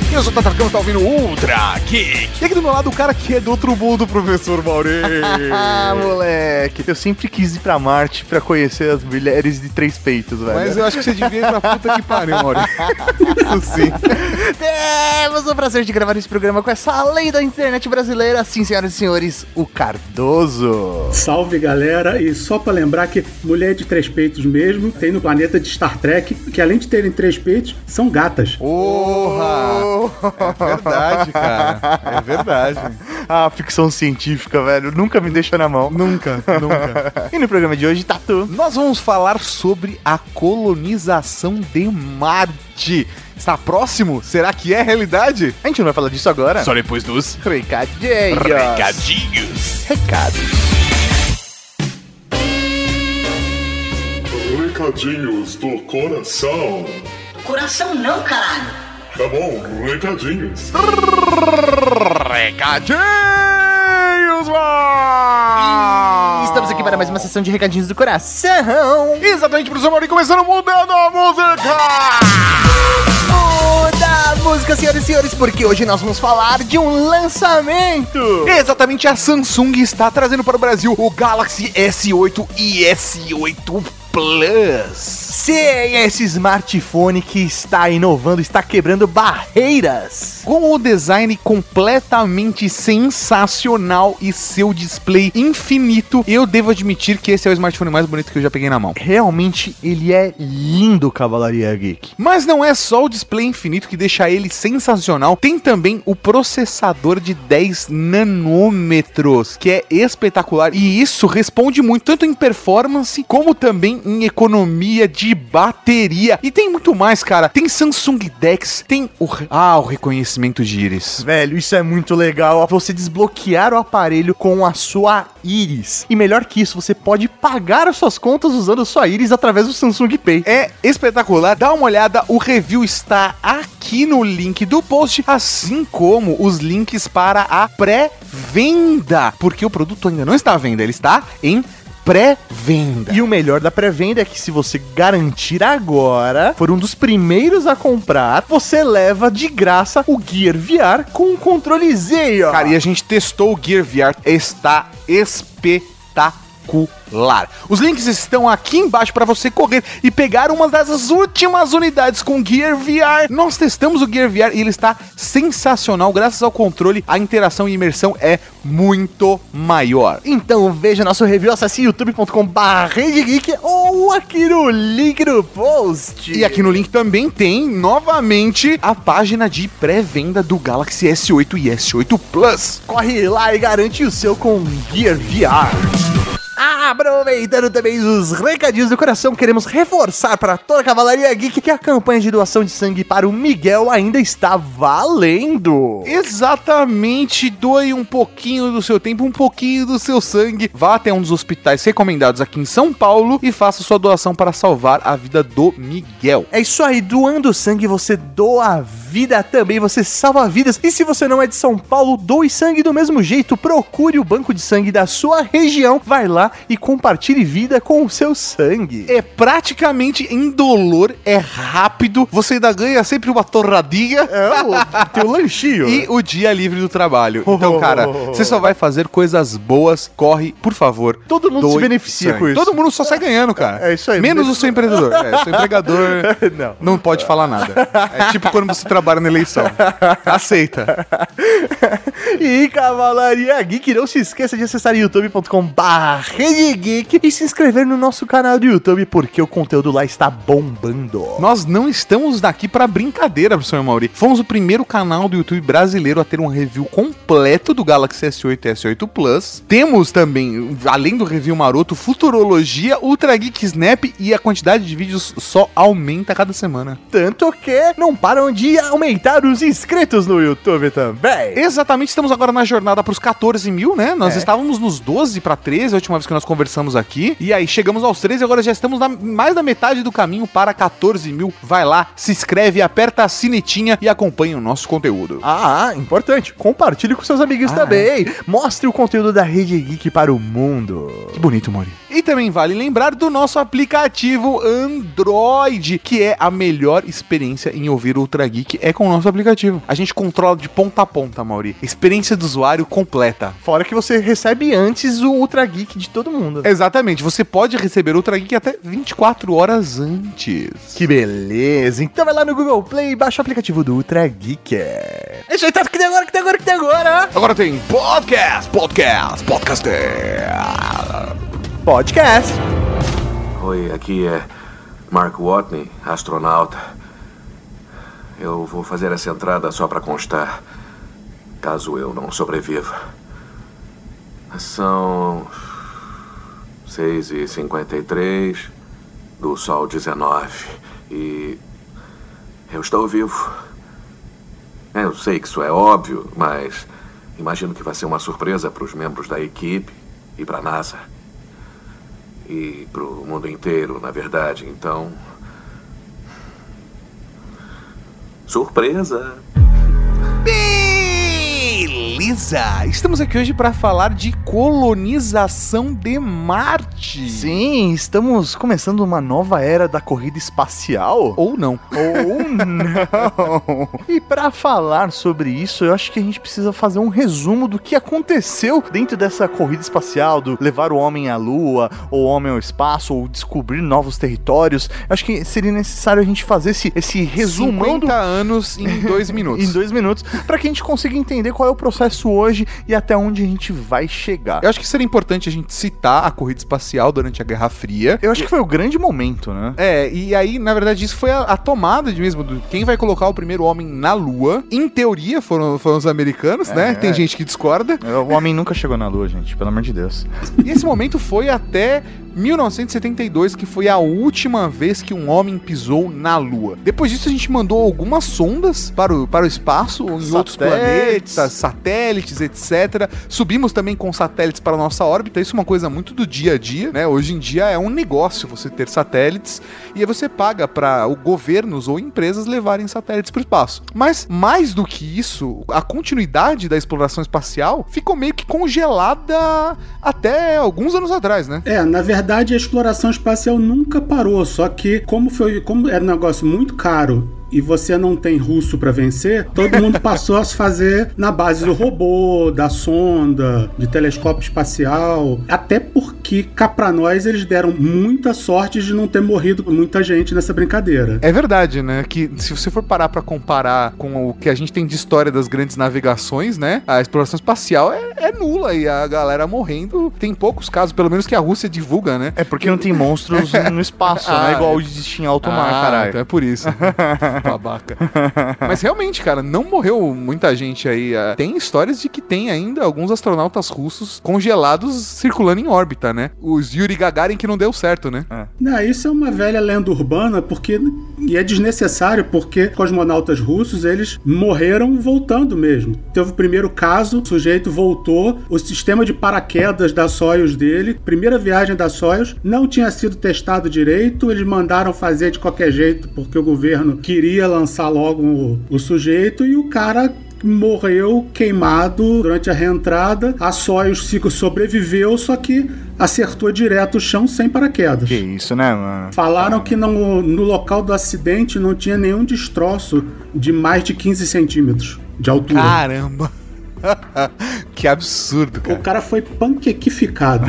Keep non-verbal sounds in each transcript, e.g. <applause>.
Geek. Eu sou o Tatarcão, tá ouvindo Ultra Geek. E aqui do meu lado o cara que é do outro mundo, professor Mauri. <laughs> Ah, moleque, eu sempre quis ir pra Marte pra conhecer as mulheres de três peitos, velho. Mas eu acho que você devia ir pra puta que pariu, Mauri. Isso <laughs> sim. Temos o prazer de gravar esse programa com essa lei da internet brasileira, sim, senhoras e senhores, o Cardoso. Salve galera, e só pra lembrar que mulher de três peitos mesmo tem no planeta de Star Trek, que além de terem três peitos, são gatas. Porra! É verdade, cara. É verdade. <laughs> Ah, ficção científica, velho, nunca me deixa na mão. Nunca, nunca. <laughs> E no programa de hoje, Tatu. Nós vamos falar sobre a colonização de Marte. Está próximo? Será que é realidade? A gente não vai falar disso agora? Só depois dos Recadinhos. recadinhos. Recados. Recadinhos do coração. Coração não, caralho. Tá bom, recadinhos. Recadinhos, mano! Estamos aqui para mais uma sessão de recadinhos do coração. Exatamente, professor Mauri, começando mudando a música! da música, senhoras e senhores, porque hoje nós vamos falar de um lançamento. Exatamente, a Samsung está trazendo para o Brasil o Galaxy S8 e S8 Plus. Sim, esse smartphone que está inovando, está quebrando barreiras. Com o design completamente sensacional e seu display infinito, eu devo admitir que esse é o smartphone mais bonito que eu já peguei na mão. Realmente ele é lindo, Cavalaria Geek. Mas não é só o display infinito que deixa ele sensacional, tem também o processador de 10 nanômetros, que é espetacular e isso responde muito tanto em performance como também em economia de bateria. E tem muito mais, cara. Tem Samsung Dex, tem o ah, o reconhecimento de íris. Velho, isso é muito legal. Você desbloquear o aparelho com a sua íris. E melhor que isso, você pode pagar as suas contas usando a sua íris através do Samsung Pay. É espetacular. Dá uma olhada, o review está aqui no link do post, assim como os links para a pré-venda, porque o produto ainda não está à venda, ele está em pré-venda. E o melhor da pré-venda é que se você garantir agora, for um dos primeiros a comprar, você leva de graça o Gear VR com um controlezinho. Cara, e a gente testou o Gear VR, está espetacular. Os links estão aqui embaixo para você correr e pegar uma das últimas unidades com Gear VR. Nós testamos o Gear VR e ele está sensacional. Graças ao controle, a interação e imersão é muito maior. Então veja nosso review, acesse youtube.com.br ou aqui no link do post. E aqui no link também tem novamente a página de pré-venda do Galaxy S8 e S8 Plus. corre lá e garante o seu com Gear VR. Aproveitando também os recadinhos do coração, queremos reforçar para toda a Cavalaria Geek que a campanha de doação de sangue para o Miguel ainda está valendo. Exatamente, doe um pouquinho do seu tempo, um pouquinho do seu sangue. Vá até um dos hospitais recomendados aqui em São Paulo e faça sua doação para salvar a vida do Miguel. É isso aí, doando sangue você doa vida também, você salva vidas. E se você não é de São Paulo, doe sangue do mesmo jeito. Procure o banco de sangue da sua região, vai lá e compartilhe vida com o seu sangue. É praticamente indolor, é rápido, você ainda ganha sempre uma torradinha. É o <laughs> teu lanchinho. E o dia livre do trabalho. Então, cara, você só vai fazer coisas boas. Corre, por favor. Todo mundo se beneficia sangue. com isso. Todo mundo só sai ganhando, cara. É isso aí. Menos o seu empreendedor. É, seu empregador <laughs> Não. não pode falar nada. É tipo quando você trabalha na eleição. Aceita. <laughs> e Cavalaria Geek, não se esqueça de acessar youtube.com.br geek e se inscrever no nosso canal do YouTube, porque o conteúdo lá está bombando. Nós não estamos daqui pra brincadeira, professor Mauri. Fomos o primeiro canal do YouTube brasileiro a ter um review completo do Galaxy S8 e S8 Plus. Temos também, além do review maroto, futurologia, Ultra Geek Snap e a quantidade de vídeos só aumenta a cada semana. Tanto que não param de aumentar os inscritos no YouTube também. Exatamente, estamos agora na jornada pros 14 mil, né? Nós É. estávamos nos 12 para 13, a última vez que nós conversamos aqui. E aí chegamos aos 13, agora já estamos na mais da metade do caminho para 14 mil. Vai lá, se inscreve, aperta a sinetinha e acompanha o nosso conteúdo. Ah, importante. Compartilhe com seus amigos Ah, também. Mostre o conteúdo da Rede Geek para o mundo. Que bonito, Mori. E também vale lembrar do nosso aplicativo Android, que é a melhor experiência em ouvir Ultra Geek é com o nosso aplicativo. A gente controla de ponta a ponta, Mauri. Experiência do usuário completa. Fora que você recebe antes o Ultra Geek de todo mundo. Exatamente, você pode receber Ultra Geek até 24 horas antes. Que beleza! Então vai lá no Google Play e baixa o aplicativo do Ultra Geek. É isso aí, tá? Que tem agora, que tem agora, que tem agora? Agora tem podcast, podcast, podcaster. Podcast. Oi, aqui é Mark Watney, astronauta. Eu vou fazer essa entrada só para constar, caso eu não sobreviva. São 6 e 53 do Sol 19 e eu estou vivo. Eu sei que isso é óbvio, mas imagino que vai ser uma surpresa para os membros da equipe e para a NASA e para o mundo inteiro, na verdade. Então. Surpresa! Beleza! Estamos aqui hoje para falar de colonização de Marte. Sim, estamos começando uma nova era da corrida espacial. Ou não. Ou não. E para falar sobre isso, eu acho que a gente precisa fazer um resumo do que aconteceu dentro dessa corrida espacial, do levar o homem à lua, ou o homem ao espaço, ou descobrir novos territórios. Eu acho que seria necessário a gente fazer esse, esse resumão 50 do, anos em dois <laughs> minutos. em dois minutos, para que a gente consiga entender qual é o processo hoje e até onde a gente vai chegar. Eu acho que seria importante a gente citar a corrida espacial durante a Guerra Fria. Eu acho que foi o grande momento, né? É, e aí, na verdade, isso foi a, a tomada de mesmo do quem vai colocar o primeiro homem na Lua. Em teoria, foram, foram os americanos, né? Tem gente que discorda. O homem nunca chegou na lua, gente, pelo amor de Deus. E esse momento foi até 1972, que foi a última vez que um homem pisou na Lua. Depois disso, a gente mandou algumas sondas para o, para o espaço, em outros planetas, satélites, etc. Subimos também com satélites para a nossa órbita. Isso é uma coisa muito do dia a dia, né? Hoje em dia é um negócio você ter satélites e aí você paga para governos ou empresas levarem satélites para o espaço. Mas mais do que isso, a continuidade da exploração espacial ficou meio que congelada até alguns anos atrás, né? É, na verdade a exploração espacial nunca parou, só que como foi, como era um negócio muito caro e você não tem russo pra vencer, todo mundo passou a se fazer na base do robô, da sonda, de telescópio espacial, até porque cá pra nós eles deram muita sorte de não ter morrido muita gente nessa brincadeira. É verdade, né? Que se você for parar pra comparar com o que a gente tem de história das grandes navegações, né? A exploração espacial é, é nula e a galera morrendo. Tem poucos casos, pelo menos que a Rússia divulga, né? É porque não tem monstros <laughs> no espaço, Ah, né? Igual é. existia em alto mar, Ah, caralho. então é por isso. <laughs> Babaca. Mas realmente, cara, não morreu muita gente aí. Ah, Tem histórias de que tem ainda alguns astronautas russos congelados circulando em órbita, né? Os Yuri Gagarin que não deu certo, né? Não, isso é uma velha lenda urbana, porque e é desnecessário, porque cosmonautas russos eles morreram voltando mesmo. Teve o primeiro caso, o sujeito voltou, o sistema de paraquedas da Soyuz dele, primeira viagem da Soyuz, não tinha sido testado direito, eles mandaram fazer de qualquer jeito, porque o governo queria lançar logo o, o sujeito e o cara morreu queimado durante a reentrada. A Soyuz sobreviveu, só que acertou direto o chão sem paraquedas. Que isso, né, mano? Falaram que no, no local do acidente não tinha nenhum destroço de mais de 15 centímetros de altura. Caramba! <laughs> que absurdo, O cara. cara foi panquequificado.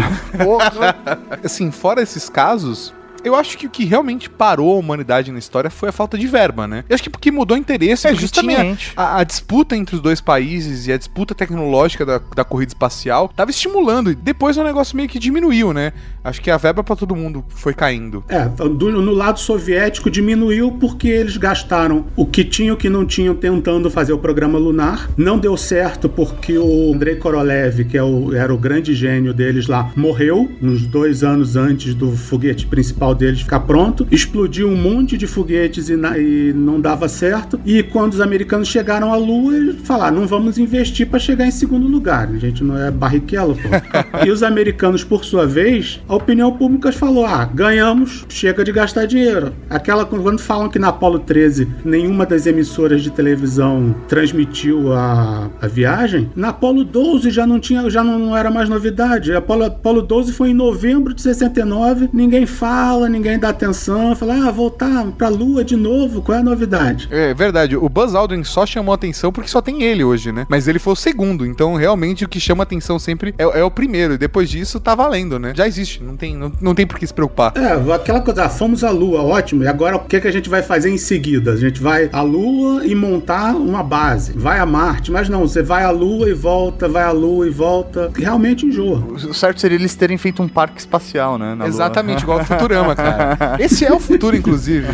Assim, fora esses casos. Eu acho que o que realmente parou a humanidade na história foi a falta de verba, né? Eu acho que porque mudou interesse, É, justamente. a, a disputa entre os dois países e a disputa tecnológica da, da corrida espacial tava estimulando. E depois o negócio meio que diminuiu, né? Acho que a verba pra todo mundo foi caindo. É, do- no lado soviético diminuiu porque eles gastaram o que tinham e o que não tinham tentando fazer o programa lunar. Não deu certo porque o Andrei Korolev, que é o- era o grande gênio deles lá, morreu uns dois anos antes do foguete principal manual deles ficar pronto. Explodiu um monte de foguetes e, na- e não dava certo. E quando os americanos chegaram à Lua, eles falaram: não vamos investir para chegar em segundo lugar. A gente não é barriquela, pô. <laughs> e os americanos, por sua vez, a opinião pública falou: ah, ganhamos, chega de gastar dinheiro. Aquela quando falam que na Apollo 13 nenhuma das emissoras de televisão transmitiu a, a viagem, na Apollo 12 já não tinha, já não, não era mais novidade. A Apollo, Apollo 12 foi em novembro de 69, ninguém fala, ninguém dá atenção, fala: "Ah, voltar pra Lua de novo, qual é a novidade?" É verdade, o Buzz Aldrin só chamou atenção porque só tem ele hoje, né? Mas ele foi o segundo, então realmente o que chama atenção sempre é, é o primeiro, e depois disso tá valendo, né? Já existe, não tem, não, não tem por que se preocupar. É, aquela coisa, ah, fomos à Lua, ótimo. E agora o que, que a gente vai fazer em seguida? A gente vai à Lua e montar uma base. Vai a Marte, mas não, você vai à Lua e volta, vai à Lua e volta. Realmente enjoa. O certo seria eles terem feito um parque espacial, né? na Lua. Exatamente, igual o Futurama, cara. <laughs> Esse é o futuro, inclusive.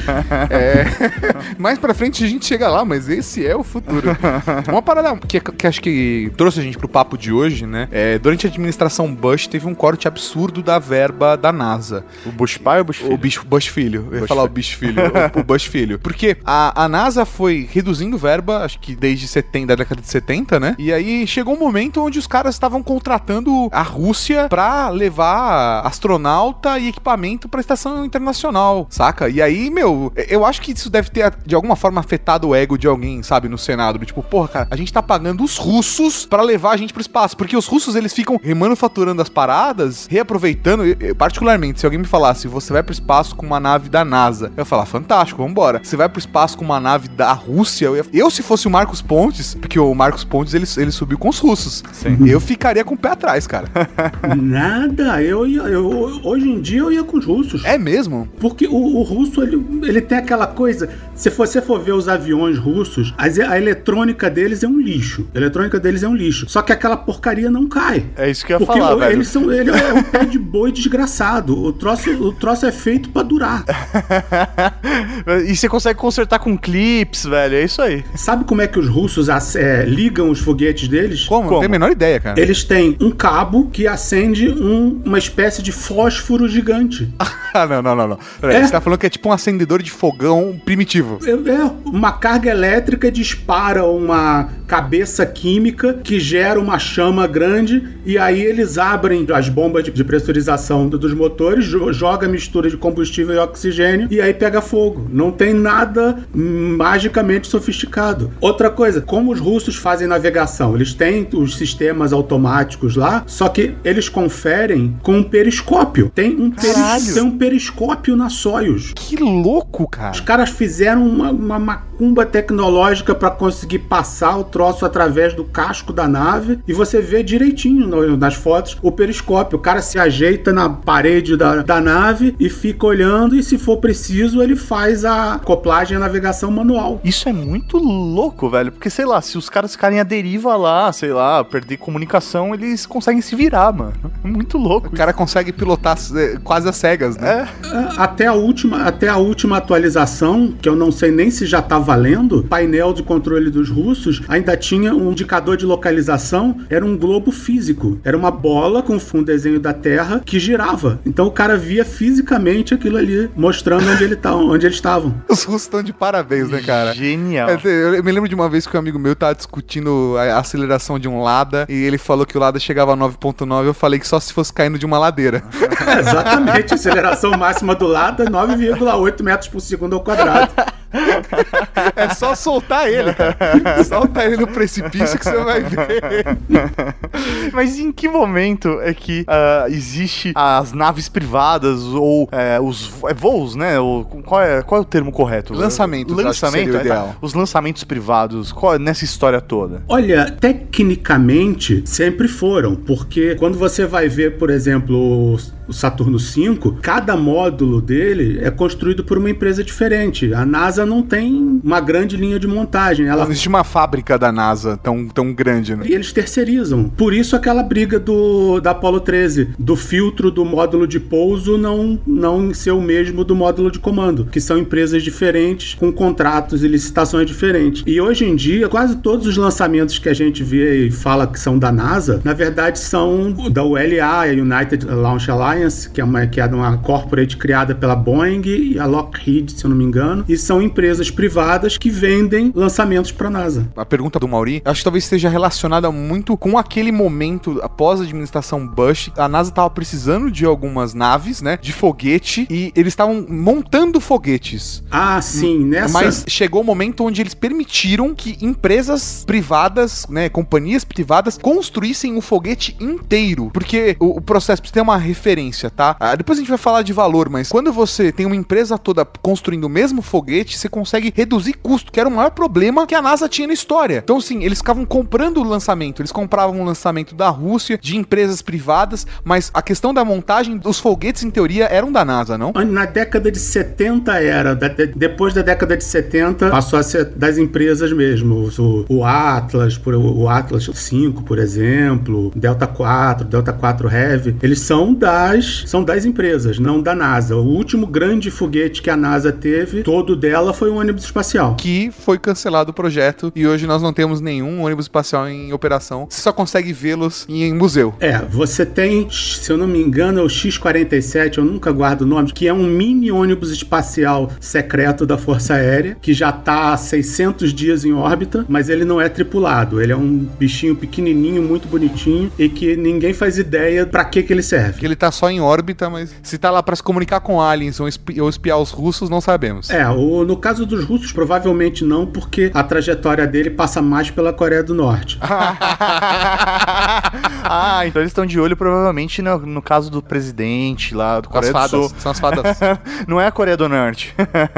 É... <laughs> Mais pra frente a gente chega lá, mas esse é o futuro. Uma parada que, que acho que trouxe a gente pro papo de hoje, né? É, durante a administração Bush teve um corte absurdo da verba da NASA. O Bush pai ou o Bush filho? O bicho Bush filho. Eu ia Bush falar o filho. bicho filho. o, <laughs> o Bush filho. Porque a, a NASA foi reduzindo verba, acho que desde 70, da década de 70, né? E aí chegou um momento onde os caras estavam contratando a Rússia pra levar astronauta e equipamento pra estação internacional, saca? E aí, meu, eu acho que isso deve ter de alguma forma afetado o ego de alguém, sabe, no Senado. Do Tipo, porra, cara, a gente tá pagando os russos pra levar a gente pro espaço. Porque os russos, eles ficam remanufaturando as paradas, reaproveitando. Eu, particularmente, se alguém me falasse, você vai pro espaço com uma nave da NASA, eu ia falar, fantástico, vambora. Você vai pro espaço com uma nave da Rússia, eu, ia- eu se fosse o Marcos Pontes, porque o Marcos Pontes, ele, ele subiu com os russos. Sim. Eu ficaria com o pé atrás, cara. Nada, eu ia. eu- hoje em dia eu ia com os russos. É mesmo? Porque o, o russo, ele, ele tem aquela coisa. Se você for ver os aviões russos, as- a eletrônica deles é um lixo. A eletrônica deles é um lixo. Só que aquela porcaria não cai. É isso que eu ia Porque falar, o- velho. eles são, ele é um pé de boi desgraçado. O troço, o troço é feito pra durar. <laughs> e você consegue consertar com clips, velho. É isso aí. Sabe como é que os russos é, ligam os foguetes deles? Como? Não Como? tenho a menor ideia, cara. Eles têm um cabo que acende um- uma espécie de fósforo gigante. <laughs> Ah, não, não, não, não. Peraí, É? Você tá falando que é tipo um acendedor de fogão primitivo. É, é, uma carga elétrica dispara uma cabeça química que gera uma chama grande e aí eles abrem as bombas de, de pressurização do- dos motores, jo- joga a mistura de combustível e oxigênio e aí pega fogo. Não tem nada magicamente sofisticado. Outra coisa, como os russos fazem navegação? Eles têm os sistemas automáticos lá, só que eles conferem com um periscópio. Tem um, peris- tem um periscópio na Soyuz. Que louco, cara. Os caras fizeram uma, uma macumba tecnológica pra conseguir passar o troço através do casco da nave e você vê direitinho no- nas fotos o periscópio. O cara se ajeita na parede da, da nave e fica olhando e se for preciso ele faz a acoplagem e a navegação manual. Isso é muito louco, velho. Porque, sei lá, se os caras ficarem à deriva lá, sei lá, perder comunicação, eles conseguem se virar, mano. É muito louco. O cara consegue pilotar é, quase as cegas, né? É, Até a última, até a última atualização, que eu não sei nem se já tá valendo, painel de controle dos russos ainda tinha um indicador de localização, era um globo físico. Era uma bola com um desenho da Terra que girava. Então o cara via fisicamente aquilo ali, mostrando onde ele tá, onde eles estavam. Os russos estão de parabéns, né, cara? Genial. É, Eu me lembro de uma vez que um amigo meu tava discutindo a aceleração de um Lada e ele falou que o Lada chegava a 9.9 eu falei que só se fosse caindo de uma ladeira. <laughs> Exatamente, a aceleração máxima do lado é 9,8 metros por segundo ao quadrado. <laughs> É só soltar ele, cara. <laughs> Solta ele no precipício que você vai ver. <laughs> Mas em que momento é que ah, existe as naves privadas ou é, os é, voos, né? O- qual, é, qual é o termo correto? Lançamentos, Lançamento, seria o é, tá. ideal. Os lançamentos privados, qual é nessa história toda? Olha, tecnicamente sempre foram, porque quando você vai ver, por exemplo, o o Saturno V, cada módulo dele é construído por uma empresa diferente. A NASA não tem uma grande linha de montagem, ela Não existe uma fábrica da NASA tão, tão grande, né? e eles terceirizam. Por isso aquela briga do da Apollo 13, do filtro do módulo de pouso não não ser o mesmo do módulo de comando, que são empresas diferentes com contratos e licitações diferentes. E hoje em dia, quase todos os lançamentos que a gente vê e fala que são da NASA, na verdade são da ULA, a United Launch Alliance, Alliance, que é uma, que é uma corporate criada pela Boeing e a Lockheed, se eu não me engano, e são empresas privadas que vendem lançamentos para a NASA. A pergunta do Mauri, acho que talvez esteja relacionada muito com aquele momento após a administração Bush. A NASA estava precisando de algumas naves, né, de foguete, e eles estavam montando foguetes. Ah, sim, nessa... Mas chegou o momento onde eles permitiram que empresas privadas, né, companhias privadas, construíssem um foguete inteiro. Porque o, o processo precisa ter uma referência, tá? Ah, depois a gente vai falar de valor, mas quando você tem uma empresa toda construindo o mesmo foguete, você consegue reduzir custo, que era o maior problema que a NASA tinha na história. Então, sim, eles ficavam comprando o lançamento, eles compravam o lançamento da Rússia, de empresas privadas, mas a questão da montagem dos foguetes, em teoria, eram da NASA, não? Na década de 70 era, depois da década de 70 passou a ser das empresas mesmo. O, Atlas, o Atlas 5, por exemplo, Delta 4, Delta 4 Heavy, eles são das são das empresas, não da NASA. O último grande foguete que a NASA teve, todo dela foi um ônibus espacial. Que foi cancelado o projeto e hoje nós não temos nenhum ônibus espacial em operação. Você só consegue vê-los em museu. É, você tem, se eu não me engano, é o X-47, eu nunca guardo o nome, que é um mini ônibus espacial secreto da Força Aérea, que já está há 600 dias em órbita, mas ele não é tripulado. Ele é um bichinho pequenininho, muito bonitinho e que ninguém faz ideia para que que ele serve. Que ele tá só em órbita, mas se tá lá para se comunicar com aliens ou, espi ou espiar os russos, não sabemos. É, o, no caso dos russos, provavelmente não, porque a trajetória dele passa mais pela Coreia do Norte. <laughs> ah, então eles estão de olho provavelmente no, no caso do presidente lá do Coreia as do fadas, Sul. São as fadas. <laughs> não é a Coreia do Norte.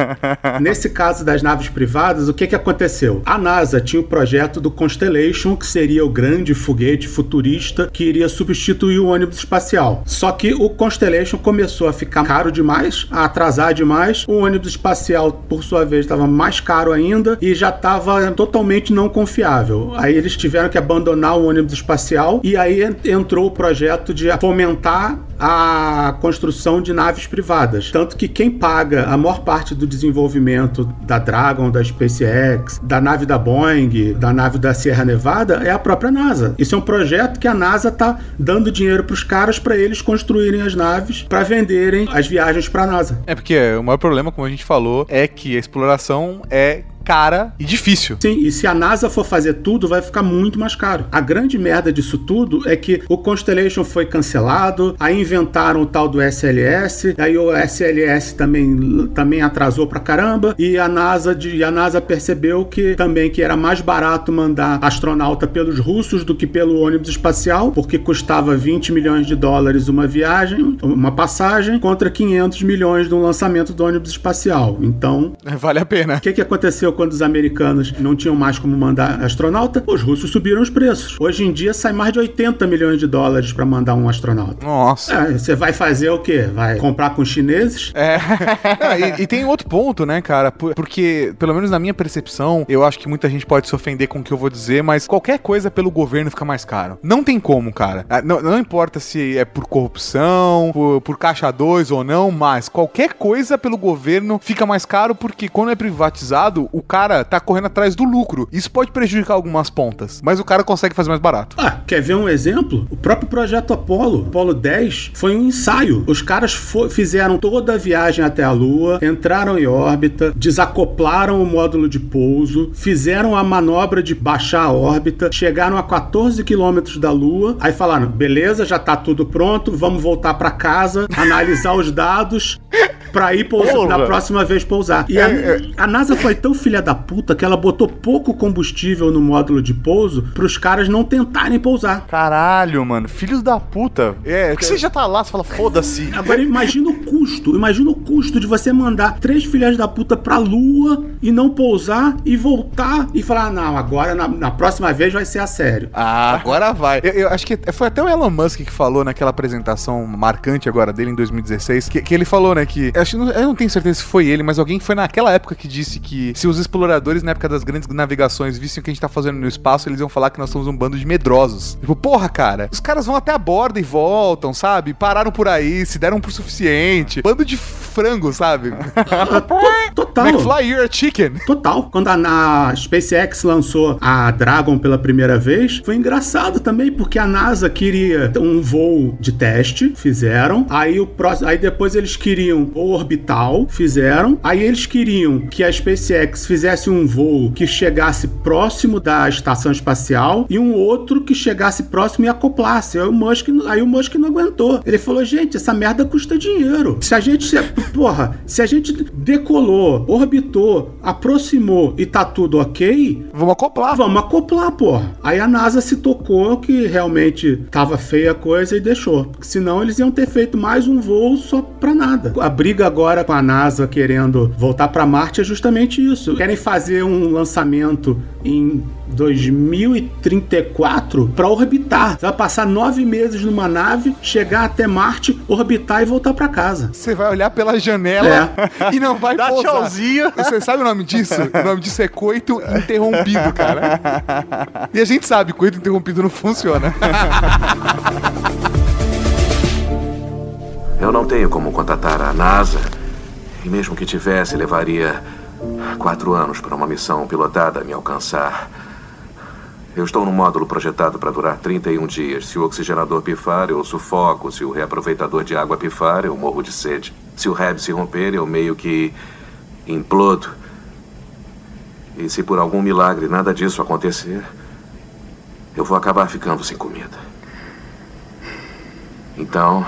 <laughs> Nesse caso das naves privadas, o que, que aconteceu? A NASA tinha o projeto do Constellation, que seria o grande foguete futurista que iria substituir o ônibus espacial. Só que o Constellation começou a ficar caro demais, a atrasar demais. O ônibus espacial, por sua vez, estava mais caro ainda e já estava totalmente não confiável. Aí eles tiveram que abandonar o ônibus espacial e aí entrou o projeto de fomentar a construção de naves privadas. Tanto que quem paga a maior parte do desenvolvimento da Dragon, da SpaceX, da nave da Boeing, da nave da Sierra Nevada é a própria NASA. Isso é um projeto que a NASA está dando dinheiro para os caras para eles construírem as naves para venderem as viagens para a NASA. É porque o maior problema, como a gente falou, é que a exploração é cara e difícil. Sim, e se a NASA for fazer tudo, vai ficar muito mais caro. A grande merda disso tudo é que o Constellation foi cancelado, aí inventaram o tal do SLS, aí o SLS também, também atrasou pra caramba, e a NASA de, a NASA percebeu que também que era mais barato mandar astronauta pelos russos do que pelo ônibus espacial, porque custava 20 milhões de dólares uma viagem, uma passagem, contra 500 milhões de um lançamento do ônibus espacial. Então, <laughs> vale a pena. O que, que aconteceu quando os americanos não tinham mais como mandar astronauta, os russos subiram os preços. Hoje em dia sai mais de 80 milhões de dólares para mandar um astronauta. Nossa. É, você vai fazer o quê? Vai comprar com os chineses? É. <laughs> e, e, tem outro ponto, né, cara? Porque, pelo menos na minha percepção, eu acho que muita gente pode se ofender com o que eu vou dizer, mas qualquer coisa pelo governo fica mais caro. Não tem como, cara. Ah, não, não importa se é por corrupção, por, por caixa 2 ou não, mas qualquer coisa pelo governo fica mais caro porque quando é privatizado, o cara tá correndo atrás do lucro. Isso pode prejudicar algumas pontas, mas o cara consegue fazer mais barato. Ah, quer ver um exemplo? O próprio projeto Apollo, Apollo 10, foi um ensaio. Os caras fizeram toda a viagem até a Lua, entraram em órbita, desacoplaram o módulo de pouso, fizeram a manobra de baixar a órbita, chegaram a 14 quilômetros da Lua, aí falaram: beleza, já tá tudo pronto, vamos voltar para casa, analisar os dados para ir pousar, na próxima vez pousar. E a, é, é. a NASA foi tão filha da puta que ela botou pouco combustível no módulo de pouso pros caras não tentarem pousar. Caralho, mano. Filhos da puta. É, você já tá lá, você fala, foda-se. Agora imagina o custo. Imagina o custo de você mandar três filhas da puta pra lua e não pousar e voltar e falar, não, agora na, na próxima vez vai ser a sério. Ah, agora vai. Eu, eu, acho que foi até o Elon Musk que falou naquela apresentação marcante agora dele em 2016, que, que ele falou, né, que acho, eu não tenho certeza se foi ele, mas alguém foi naquela época que disse que se os exploradores na época das grandes navegações vissem o que a gente tá fazendo no espaço, eles iam falar que nós somos um bando de medrosos. Tipo, porra, cara, os caras vão até a borda e voltam, sabe? Pararam por aí, se deram por suficiente. Bando de frango, sabe? <laughs> Total. McFly, you're a chicken. Total. Quando a, na SpaceX lançou a Dragon pela primeira vez, foi engraçado também, porque a NASA queria um voo de teste, fizeram. Aí o próximo, aí depois eles queriam o orbital, fizeram. Aí eles queriam que a SpaceX fizesse um voo que chegasse próximo da estação espacial e um outro que chegasse próximo e acoplasse. Aí o Musk, aí o Musk não aguentou. Ele falou: "Gente, essa merda custa dinheiro. Se a gente, porra, se a gente decolou, orbitou, aproximou e tá tudo ok, Vamos acoplar. vamos acoplar, porra. Aí a NASA se tocou que realmente tava feia a coisa e deixou. Porque senão eles iam ter feito mais um voo só pra nada. A briga agora com a NASA querendo voltar pra Marte é justamente isso. Querem fazer um lançamento em 2034 pra orbitar. Você vai passar nove meses numa nave, chegar até Marte, orbitar e voltar pra casa. Você vai olhar pela janela <laughs> e não vai Dá pousar. tchauzinho. Você sabe o nome disso? O nome disso é coito interrompido, cara. <laughs> E a gente sabe, coito interrompido não funciona. <laughs> Eu não tenho como contatar a NASA. E mesmo que tivesse, levaria quatro anos para uma missão pilotada me alcançar. Eu estou num módulo projetado para durar 31 dias. Se o oxigenador pifar, eu sufoco. Se o reaproveitador de água pifar, eu morro de sede. Se o REB se romper, eu meio que implodo. E se por algum milagre nada disso acontecer, eu vou acabar ficando sem comida. Então.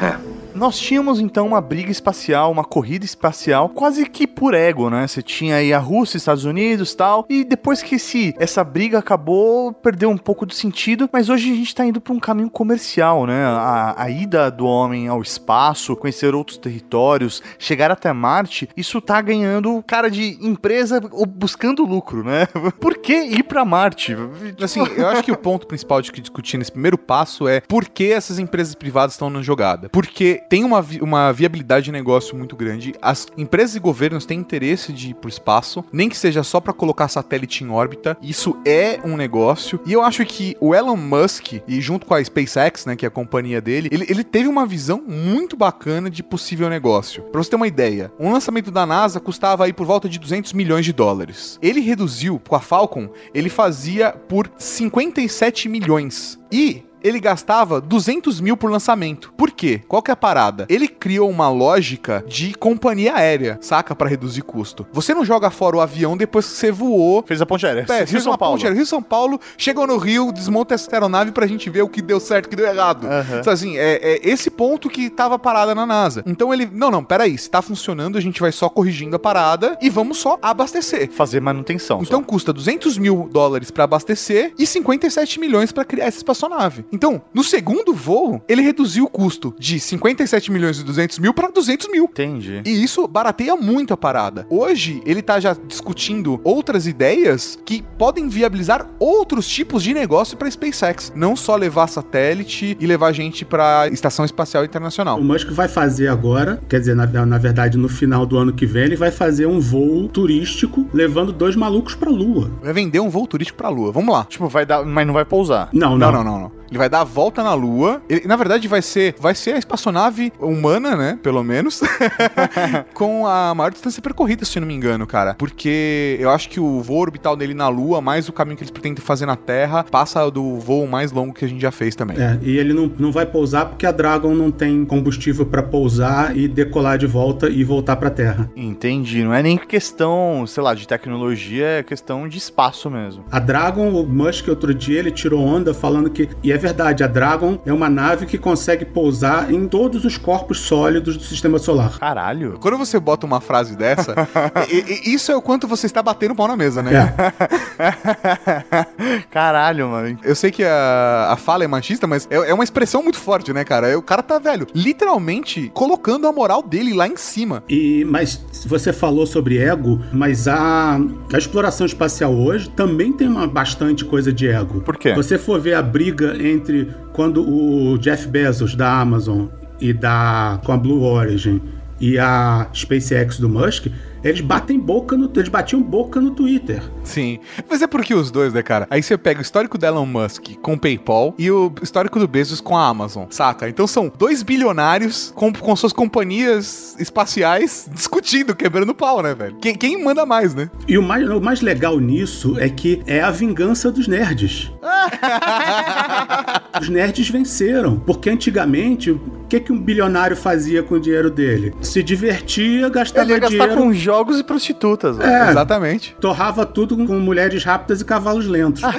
É. Nós tínhamos então uma briga espacial, uma corrida espacial, quase que por ego, né? Você tinha aí a Rússia, Estados Unidos tal. E depois que esse, essa briga acabou, perdeu um pouco do sentido. Mas hoje a gente tá indo pra um caminho comercial, né? A, a ida do homem ao espaço, conhecer outros territórios, chegar até Marte, isso tá ganhando cara de empresa buscando lucro, né? <laughs> Por que ir pra Marte? Assim, eu acho que o ponto principal de que discutir nesse primeiro passo é por que essas empresas privadas estão na jogada. Porque tem uma, uma viabilidade de negócio muito grande. As empresas e governos têm interesse de ir pro espaço, nem que seja só para colocar satélite em órbita. Isso é um negócio. E eu acho que o Elon Musk, e junto com a SpaceX, né, que é a companhia dele, ele, ele teve uma visão muito bacana de possível negócio. Pra você ter uma ideia, um lançamento da NASA custava aí por volta de 200 milhões de dólares. Ele reduziu com a Falcon, ele fazia por 57 milhões. E ele gastava 200 mil por lançamento. Por quê? Qual que é a parada? Ele criou uma lógica de companhia aérea, saca? Pra reduzir custo. Você não joga fora o avião depois que você voou. Fez a ponte aérea. É, Rio São Paulo. ponte aérea. Rio São Paulo, chegou no Rio, desmonta essa aeronave pra gente ver o que deu certo e o que deu errado. Aham. Então, assim, é, é esse ponto que tava parada na NASA. Então ele, não, não, peraí, se tá funcionando, a gente vai só corrigindo a parada e vamos só abastecer. Fazer manutenção. Então só. custa 200 mil dólares pra abastecer e 57 milhões pra criar essa espaçonave. Então, no segundo voo, ele reduziu o custo de 57 milhões e 200 mil pra 200 mil. Entendi. E isso barateia muito a parada. Hoje, ele tá já discutindo outras ideias que podem viabilizar outros tipos de negócio pra SpaceX. Não só levar satélite e levar gente pra Estação Espacial Internacional. O Musk vai fazer agora, quer dizer, na, na verdade, no final do ano que vem, ele vai fazer um voo turístico levando dois malucos pra Lua. Vai vender um voo turístico pra Lua. Vamos lá. Tipo, vai dar, mas não vai pousar. Não, Não, não. não, não, não. Ele vai dar a volta na Lua. Ele, na verdade, vai ser, vai ser a espaçonave humana, né? Pelo menos. <laughs> com a maior distância percorrida, se eu não me engano, cara. Porque eu acho que o voo orbital dele na Lua, mais o caminho que eles pretendem fazer na Terra, passa do voo mais longo que a gente já fez também. É, e ele não, não vai pousar porque a Dragon não tem combustível pra pousar e decolar de volta e voltar pra Terra. Entendi. Não é nem questão, sei lá, de tecnologia, é questão de espaço mesmo. A Dragon, o Musk outro dia, ele tirou onda falando que, e é verdade, a Dragon é uma nave que consegue pousar em todos os corpos sólidos do sistema solar. Caralho. Quando você bota uma frase dessa, <laughs> e- e- isso é o quanto você está batendo pau na mesa, né? É. <laughs> Caralho, mano. Eu sei que a, a fala é machista, mas é, é uma expressão muito forte, né, cara? O cara tá, velho, literalmente colocando a moral dele lá em cima. E, mas você falou sobre ego, mas a, a exploração espacial hoje também tem uma bastante coisa de ego. Por quê? Você for ver a briga entre quando o Jeff Bezos da Amazon e da com a Blue Origin e a SpaceX do Musk, eles batem boca no, eles batiam boca no Twitter. Sim. Mas é porque os dois, né, cara? Aí você pega o histórico do Elon Musk com o PayPal e o histórico do Bezos com a Amazon, saca? Então são dois bilionários com, com suas companhias espaciais discutindo, quebrando pau, né, velho? Quem, quem manda mais, né? E o mais, o mais legal nisso é que é a vingança dos nerds. <laughs> Os nerds venceram, porque antigamente o que, que um bilionário fazia com o dinheiro dele? Se divertia, gastava dinheiro, jogos e prostitutas. É. Exatamente. torrava tudo com mulheres rápidas e cavalos lentos. <laughs>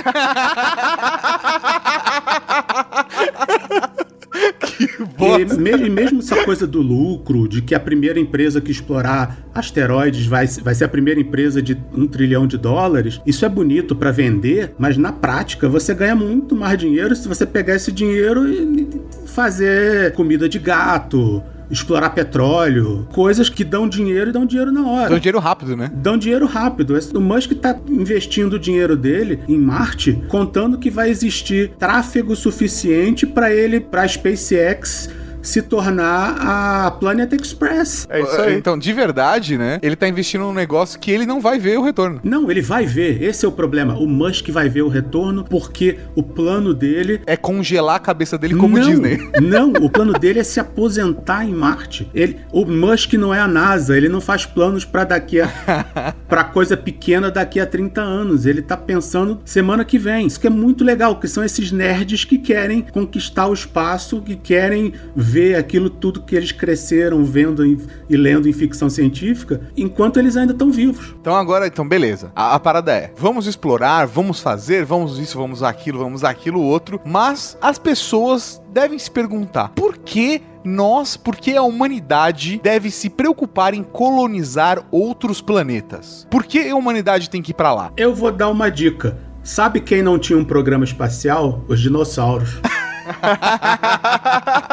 E, me- e mesmo essa coisa do lucro, de que a primeira empresa que explorar asteroides vai, vai ser a primeira empresa de um trilhão de dólares, isso é bonito pra vender, mas na prática você ganha muito mais dinheiro se você pegar esse dinheiro e fazer comida de gato, explorar petróleo, coisas que dão dinheiro e dão dinheiro na hora Deu dinheiro rápido, né? dão dinheiro rápido. O Musk tá investindo o dinheiro dele em Marte, contando que vai existir tráfego suficiente para ele, para a SpaceX se tornar a Planet Express. É isso aí. Então, de verdade, né? Ele tá investindo num negócio que ele não vai ver o retorno. Não, ele vai ver. Esse é o problema. O Musk vai ver o retorno porque o plano dele É congelar a cabeça dele como não, Disney. <laughs> Não, o plano dele é se aposentar em Marte. Ele, o Musk não é a NASA, ele não faz planos para daqui a <laughs> para coisa pequena daqui a 30 anos. Ele tá pensando semana que vem. Isso que é muito legal, que são esses nerds que querem conquistar o espaço, que querem ver aquilo tudo que eles cresceram vendo em- e lendo em ficção científica, enquanto eles ainda estão vivos. Então agora, então, beleza. A, a parada é, vamos explorar, vamos fazer, vamos isso, vamos aquilo, vamos aquilo outro, mas as pessoas devem se perguntar, por que nós, por que a humanidade deve se preocupar em colonizar outros planetas? Por que a humanidade tem que ir pra lá? Eu vou dar uma dica. Sabe quem não tinha um programa espacial? Os dinossauros. <laughs> <laughs>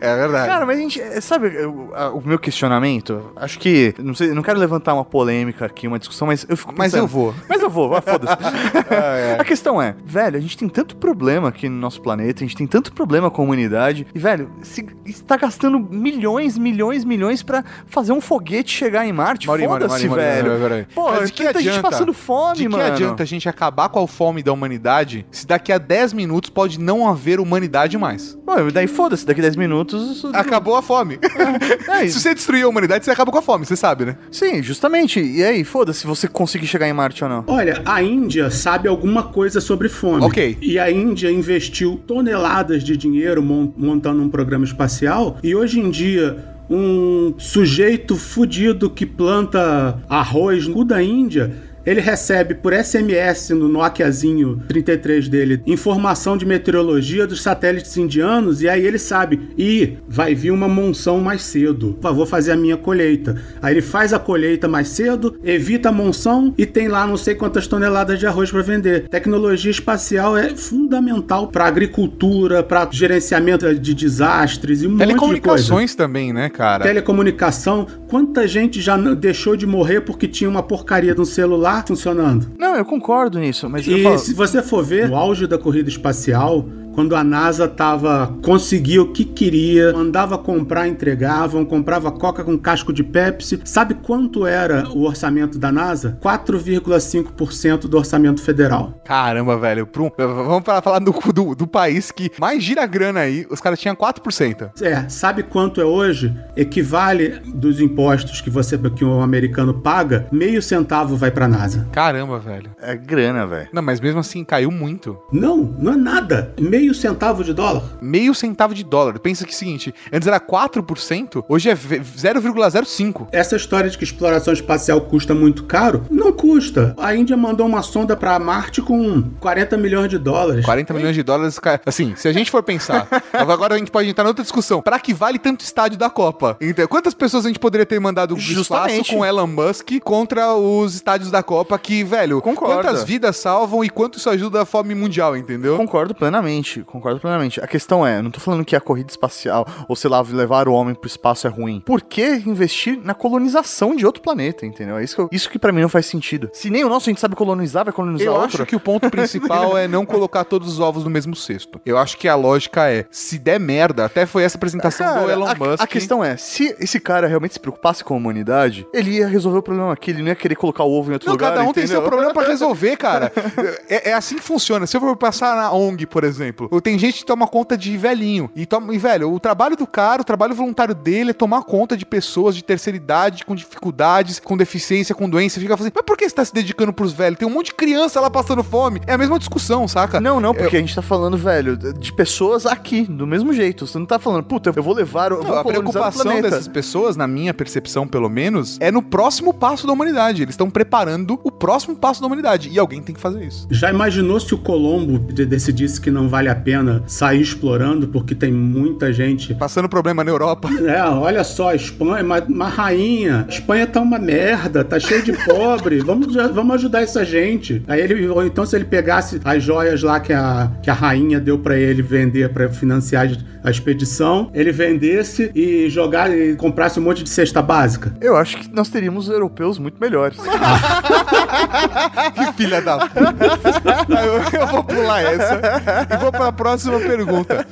É verdade. Cara, mas a gente, é, sabe o meu questionamento? Acho que, não sei, não quero levantar uma polêmica aqui, uma discussão, mas eu fico mas pensando- eu vou. Mas eu vou, vai, foda-se. <laughs> A questão é, velho, a gente tem tanto problema aqui no nosso planeta, a gente tem tanto problema com a humanidade, e, velho, se está gastando milhões, milhões, milhões pra fazer um foguete chegar em Marte, foda-se, velho. Maurinho, Pô, Mas de que tanta gente adianta? passando fome, De que mano. adianta a gente acabar com a fome da humanidade se daqui a 10 minutos pode não haver humanidade mais? Pô, daí foda-se, daqui 10 minutos... Acabou a fome. É, <laughs> se você destruir a humanidade, você acaba com a fome, você sabe, né? Sim, justamente. E aí, foda-se se você conseguir chegar em Marte ou não. Olha, a Índia sabe alguma coisa sobre fome. Ok. E a Índia investiu toneladas de dinheiro mon- montando um programa espacial. E hoje em dia, um sujeito fudido que planta arroz no cu da Índia. Ele recebe por SMS no Nokiazinho 33 dele informação de meteorologia dos satélites indianos e aí ele sabe, e vai vir uma monção mais cedo. Vou fazer a minha colheita. Aí ele faz a colheita mais cedo, evita a monção e tem lá não sei quantas toneladas de arroz para vender. Tecnologia espacial é fundamental para agricultura, para gerenciamento de desastres e um monte de coisa. Telecomunicações também, né, cara? Telecomunicação, quanta gente já deixou de morrer porque tinha uma porcaria de um celular funcionando? Não, eu concordo nisso, mas E falo... se você for ver, no auge da corrida espacial, quando a NASA tava conseguia o que queria, mandava comprar, entregavam, comprava coca com casco de Pepsi. Sabe quanto era o orçamento da NASA? 4,5% do orçamento federal. Caramba, velho. pra um- vamos pra falar do, do, do país que mais gira grana aí. Os caras tinham 4%. É, sabe quanto é hoje? Equivale dos impostos que você que o americano paga, meio centavo vai pra NASA. Caramba, velho. É grana, velho. Não, mas mesmo assim caiu muito. Não, não é nada. Meio centavo de dólar. Meio centavo de dólar. Pensa que é o seguinte: antes era 4%, hoje é ve- 0,05%. Essa história de que exploração espacial custa muito caro, não custa. A Índia mandou uma sonda pra Marte com 40 milhões de dólares. 40 milhões de dólares, cara. Assim, se a gente for pensar, <laughs> agora a gente pode entrar em outra discussão. Pra que vale tanto estádio da Copa? Então, quantas pessoas a gente poderia ter mandado pro espaço Justamente. com Elon Musk contra os estádios da Copa que, velho, Concordo. quantas vidas salvam e quanto isso ajuda a fome mundial, entendeu? Concordo plenamente. Plenamente, concordo plenamente. A questão é, não tô falando que a corrida espacial, ou sei lá, levar o homem pro espaço é ruim. Por que investir na colonização de outro planeta, entendeu? É isso que, eu, isso que pra mim não faz sentido. Se nem o nosso a gente sabe colonizar, vai colonizar Eu outro. acho que o ponto principal <laughs> é não colocar todos os ovos no mesmo cesto. Eu acho que a lógica é, se der merda, até foi essa apresentação do Cara, Elon a, Musk. a questão é, se esse cara realmente se preocupasse com a humanidade, ele ia resolver o problema aqui, ele não ia querer colocar o ovo em outro Não, lugar, cada um tem entendeu? seu problema pra <laughs> resolver, cara. É, é assim que funciona. Se eu for passar na ONG, por exemplo, tem gente que toma conta de velhinho. E, toma, e, velho, o trabalho do cara, o trabalho voluntário dele é tomar conta de pessoas de terceira idade, com dificuldades, com deficiência, com doença. Fica assim, mas por que você tá se dedicando pros velhos? Tem um monte de criança lá passando fome. É a mesma discussão, saca? Não, não, porque a gente tá falando, velho, de pessoas aqui, do mesmo jeito. Você não tá falando, puta, eu vou levar, eu Não, vou a preocupação dessas pessoas, na minha percepção pelo menos, é no próximo passo da humanidade. Eles estão preparando o próximo passo da humanidade. E alguém tem que fazer isso. Já imaginou se o Colombo de- decidisse que não vale a pena sair explorando porque tem muita gente Passando problema na Europa. É, olha só, a Espanha, uma, uma rainha. A Espanha tá uma merda, tá cheio de pobre. <laughs> Vamos, vamos ajudar essa gente. Aí ele, ou então se ele pegasse as joias lá que a, que a rainha deu pra ele vender pra financiar a expedição, ele vendesse e jogar e comprasse um monte de cesta básica. Eu acho que nós teríamos europeus muito melhores. <laughs> <laughs> Que filha da puta. eu, eu vou pular essa e vou para a próxima pergunta.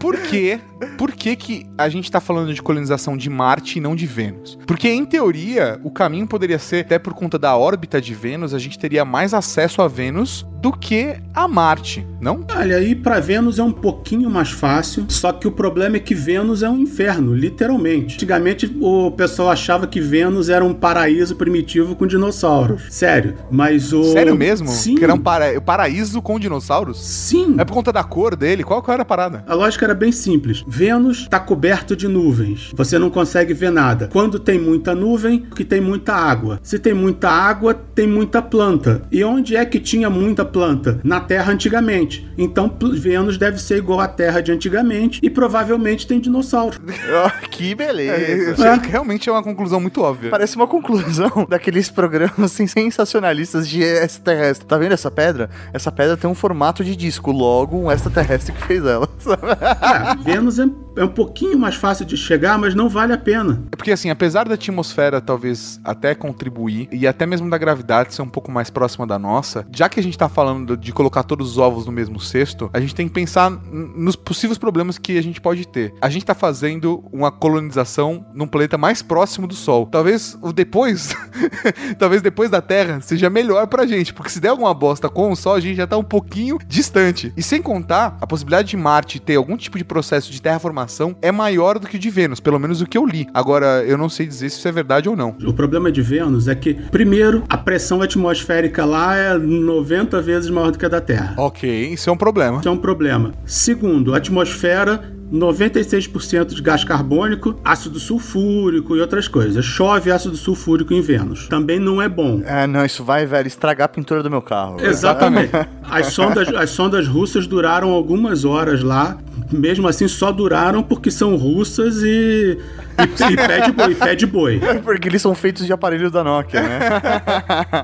Por que, por que que a gente tá falando de colonização de Marte e não de Vênus? Porque em teoria, o caminho poderia ser até por conta da órbita de Vênus, a gente teria mais acesso a Vênus do que a Marte, não? Olha, ir pra Vênus é um pouquinho mais fácil, só que o problema é que Vênus é um inferno, literalmente. Antigamente o pessoal achava que Vênus era um paraíso primitivo com dinossauros. Sério, mas o. Sério mesmo? Sim. Que era um para... paraíso com dinossauros? Sim. É por conta da cor dele? Qual que era a parada? A lógica era bem simples. Vênus está coberto de nuvens. Você não consegue ver nada. Quando tem muita nuvem, que tem muita água. Se tem muita água, tem muita planta. E onde é que tinha muita planta? Na Terra antigamente. Então Vênus deve ser igual à Terra de antigamente e provavelmente tem dinossauro. <laughs> Ah, que beleza. É, realmente é uma conclusão muito óbvia. Parece uma conclusão <laughs> daqueles programas assim, sensacionalistas de extraterrestre. Tá vendo essa pedra? Essa pedra tem um formato de disco, logo extraterrestre que fez ela. <laughs> sabe? É, Vênus é, é um pouquinho mais fácil de chegar, mas não vale a pena. É porque assim, apesar da atmosfera talvez até contribuir e até mesmo da gravidade ser um pouco mais próxima da nossa, já que a gente tá falando de colocar todos os ovos no mesmo cesto, a gente tem que pensar nos possíveis problemas que a gente pode ter. A gente tá fazendo uma colonização num planeta mais próximo do Sol. Talvez o depois, <laughs> talvez depois da Terra seja melhor pra gente, porque se der alguma bosta com o Sol, a gente já tá um pouquinho distante. E sem contar, a possibilidade de Marte ter algum tipo de processo de terraformação é maior do que o de Vênus, pelo menos o que eu li. Agora, eu não sei dizer se isso é verdade ou não. O problema de Vênus é que, primeiro, a pressão atmosférica lá é 90 vezes maior do que a da Terra. Ok, isso é um problema. Isso é um problema. Segundo, a atmosfera 96% de gás carbônico, ácido sulfúrico e outras coisas. Chove ácido sulfúrico em Vênus. Também não é bom. É, não, isso vai, velho, estragar a pintura do meu carro. Exatamente. As sondas, as sondas russas duraram algumas horas lá. Mesmo assim, só duraram porque são russas e, e, e pé de boi, pé de boi. <laughs> Porque eles são feitos de aparelhos da Nokia, né?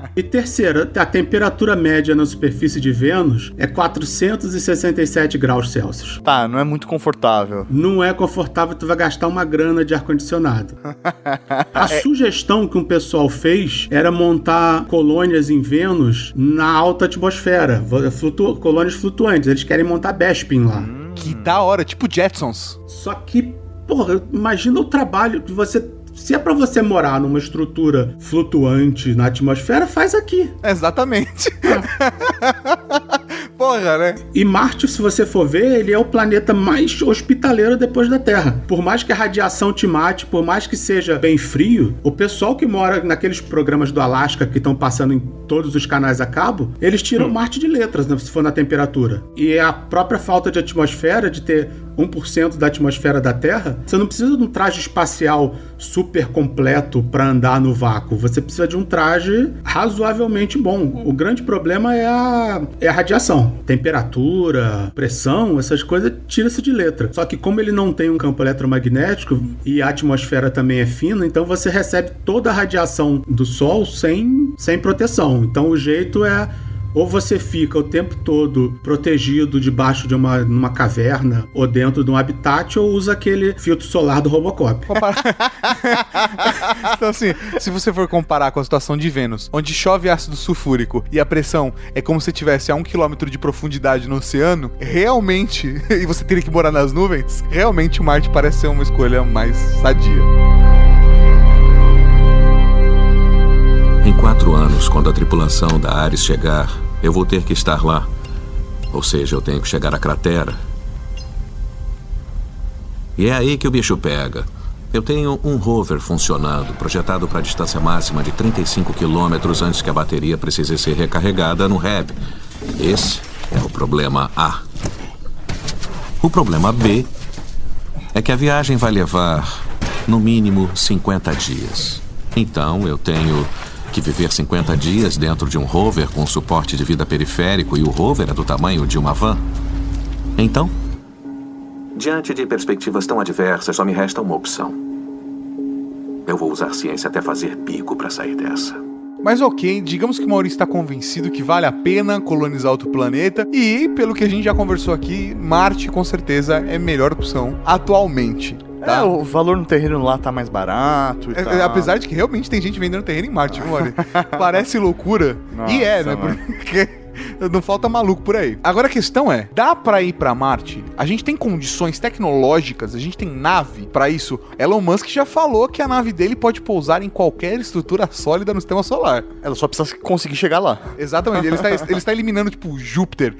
<laughs> E terceira, a temperatura média na superfície de Vênus é 467 graus Celsius. tá, não é muito confortável. Não é confortável, tu vai gastar uma grana de ar-condicionado. <laughs> A sugestão que um pessoal fez era montar colônias em Vênus na alta atmosfera, flutu- colônias flutuantes. Eles querem montar Bespin lá. Que da hora, tipo Jetsons. Só que, porra, imagina o trabalho de você. Se é pra você morar numa estrutura flutuante na atmosfera, faz aqui. Exatamente. <laughs> Porra, né? E Marte, se você for ver, ele é o planeta mais hospitaleiro depois da Terra. Por mais que a radiação te mate, por mais que seja bem frio, o pessoal que mora naqueles programas do Alasca que estão passando em todos os canais a cabo, eles tiram Marte de letras, né, se for na temperatura. E a própria falta de atmosfera, de ter 1% da atmosfera da Terra, você não precisa de um traje espacial super completo para andar no vácuo. Você precisa de um traje razoavelmente bom. O grande problema é a, é a radiação. Temperatura, pressão, essas coisas tira-se de letra. Só que como ele não tem um campo eletromagnético e a atmosfera também é fina, então você recebe toda a radiação do Sol sem, sem proteção. Então o jeito é Ou você fica o tempo todo protegido debaixo de uma numa caverna ou dentro de um habitat, ou usa aquele filtro solar do Robocop. <laughs> <laughs> então, assim, se você for comparar com a situação de Vênus, onde chove ácido sulfúrico e a pressão é como se tivesse a um quilômetro de profundidade no oceano, realmente, <laughs> e você teria que morar nas nuvens, realmente Marte parece ser uma escolha mais sadia. Quatro anos, quando a tripulação da Ares chegar, eu vou ter que estar lá. Ou seja, eu tenho que chegar à cratera. E é aí que o bicho pega. Eu tenho um rover funcionando, projetado para a distância máxima de 35 quilômetros antes que a bateria precise ser recarregada no REB. Esse é o problema A. O problema B é que a viagem vai levar, no mínimo, 50 dias. Então eu tenho que viver 50 dias dentro de um rover com suporte de vida periférico e o rover é do tamanho de uma van? Então? Diante de perspectivas tão adversas, só me resta uma opção. Eu vou usar ciência até fazer pico para sair dessa. Mas ok, digamos que o Maurício está convencido que vale a pena colonizar outro planeta e, pelo que a gente já conversou aqui, Marte com certeza é a melhor opção atualmente. Tá? É, o valor no terreno lá tá mais barato É, tal. Apesar de que realmente tem gente vendendo terreno em Marte? <laughs> Parece loucura. e é, né? Nossa. Porque <laughs> não falta maluco por aí. Agora a questão é: dá pra ir pra Marte? A gente tem condições tecnológicas, a gente tem nave pra isso. Elon Musk já falou que a nave dele pode pousar em qualquer estrutura <laughs> sólida no sistema solar. Ela só precisa conseguir chegar lá. Exatamente, ele está, ele está eliminando, tipo, Júpiter.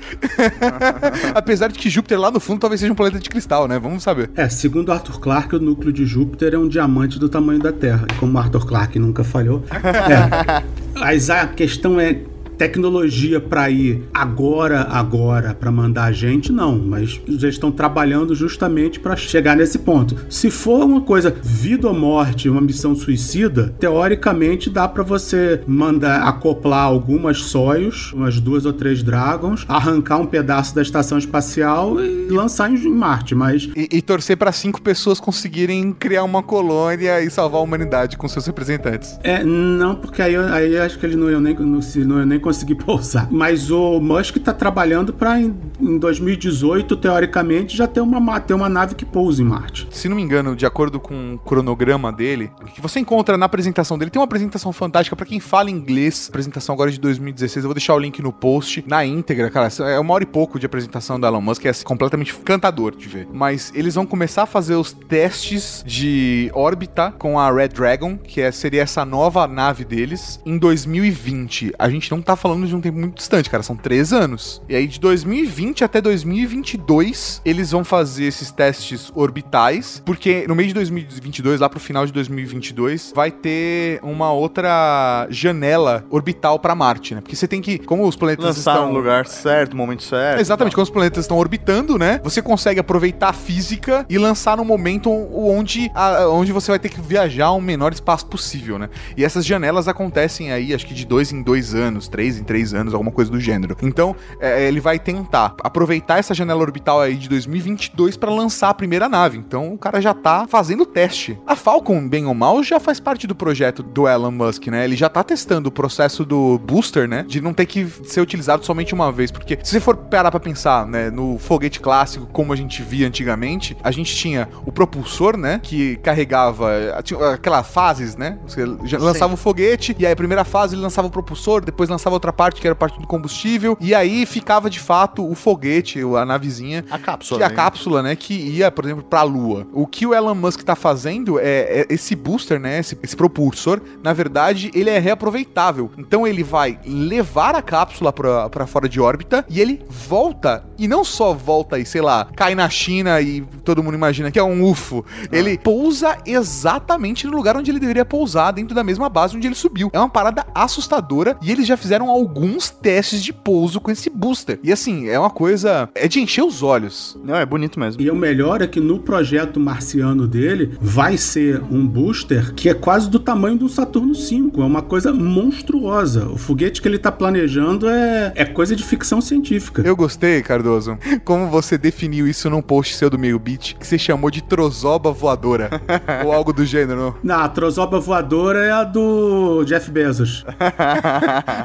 <laughs> Apesar de que Júpiter lá no fundo talvez seja um planeta de cristal, né? Vamos saber. É, segundo Arthur Clarke, o núcleo de Júpiter é um diamante do tamanho da Terra. E como Arthur Clarke nunca falhou. É. Mas a questão é tecnologia para ir agora, agora, para mandar a gente, não. Mas já estão trabalhando justamente para chegar nesse ponto. Se for uma coisa vida ou morte, uma missão suicida, teoricamente dá para você mandar acoplar algumas Soyuz, umas duas ou três Dragons, arrancar um pedaço da estação espacial e lançar em Marte. Mas E, e torcer pra cinco pessoas conseguirem criar uma colônia e salvar a humanidade com seus representantes. É, não, porque aí, aí acho que ele não ia nem, não, se- não ia nem conseguir pousar. <laughs> Mas o Musk tá trabalhando pra em, em 2018, teoricamente, já ter uma, ma- ter uma nave que pousa em Marte. Se não me engano, de acordo com o cronograma dele, que você encontra na apresentação dele, tem uma apresentação fantástica pra quem fala inglês. Apresentação agora de 2016. Eu vou deixar o link no post, na íntegra, cara. É uma hora e pouco de apresentação do Elon Musk, é assim, completamente encantador de ver. Mas eles vão começar a fazer os testes de órbita com a Red Dragon, que é, seria essa nova nave deles, em 2020. A gente não tá falando de um tempo muito distante, cara. São três anos. E aí, de 2020 até 2022, eles vão fazer esses testes orbitais, porque no meio de 2022, lá pro final de 2022, vai ter uma outra janela orbital pra Marte, né? Porque você tem que, como os planetas Lançar estão no lugar certo, no momento certo. Exatamente, quando os planetas estão orbitando, né? Você consegue aproveitar a física e lançar no momento onde, a- onde você vai ter que viajar o menor espaço possível, né? E essas janelas acontecem aí, acho que de dois em dois anos, três em três anos, alguma coisa do gênero. Então, é, ele vai tentar aproveitar essa janela orbital aí de 2022 para lançar a primeira nave. Então, o cara já tá fazendo o teste. A Falcon, bem ou mal, já faz parte do projeto do Elon Musk, né? Ele já tá testando o processo do booster, né? De não ter que ser utilizado somente uma vez. Porque se você for parar pra pensar, né, no foguete clássico, como a gente via antigamente, a gente tinha o propulsor, né? Que carregava. Aquelas fases, né? Você lançava o foguete, e aí a primeira fase ele lançava o propulsor, depois lançava outra parte que era a parte do combustível, e aí ficava de fato o foguete, a navezinha, A cápsula. que a né? cápsula, né, que ia, por exemplo, pra Lua. O que o Elon Musk tá fazendo é, é esse booster, né, esse, esse propulsor, na verdade, ele é reaproveitável. Então ele vai levar a cápsula pra, pra fora de órbita e ele volta, e não só volta e, sei lá, cai na China e todo mundo imagina que é um UFO. Ele pousa exatamente no lugar onde ele deveria pousar, dentro da mesma base onde ele subiu. É uma parada assustadora e eles já fizeram alguns testes de pouso com esse booster. E assim, é uma coisa. É de encher os olhos. Não, é bonito mesmo. E o melhor é que no projeto marciano dele vai ser um booster que é quase do tamanho do Saturno V. É uma coisa monstruosa. O foguete que ele tá planejando é, é coisa de ficção científica. Eu gostei, Cardoso, <laughs> como você definiu isso num post seu do meio beat, que você chamou de trozoba voadora. <laughs> ou algo do gênero. Na a trozoba voadora é a do Jeff Bezos. <laughs>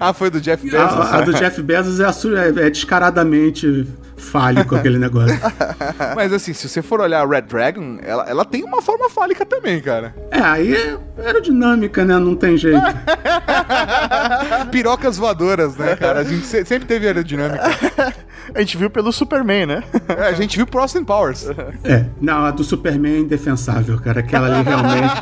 ah, foi foi do Jeff Bezos? A, a do Jeff Bezos é, é- é descaradamente fálico aquele negócio. <laughs> Mas assim, se você for olhar a Red Dragon, ela, ela tem uma forma fálica também, cara. É, aí é aerodinâmica, né? Não tem jeito. <laughs> Pirocas voadoras, né, cara? A gente se- sempre teve aerodinâmica. A gente viu pelo Superman, né? É, a gente viu pro Austin Powers. É, não, a do Superman é indefensável, cara. Aquela ali realmente.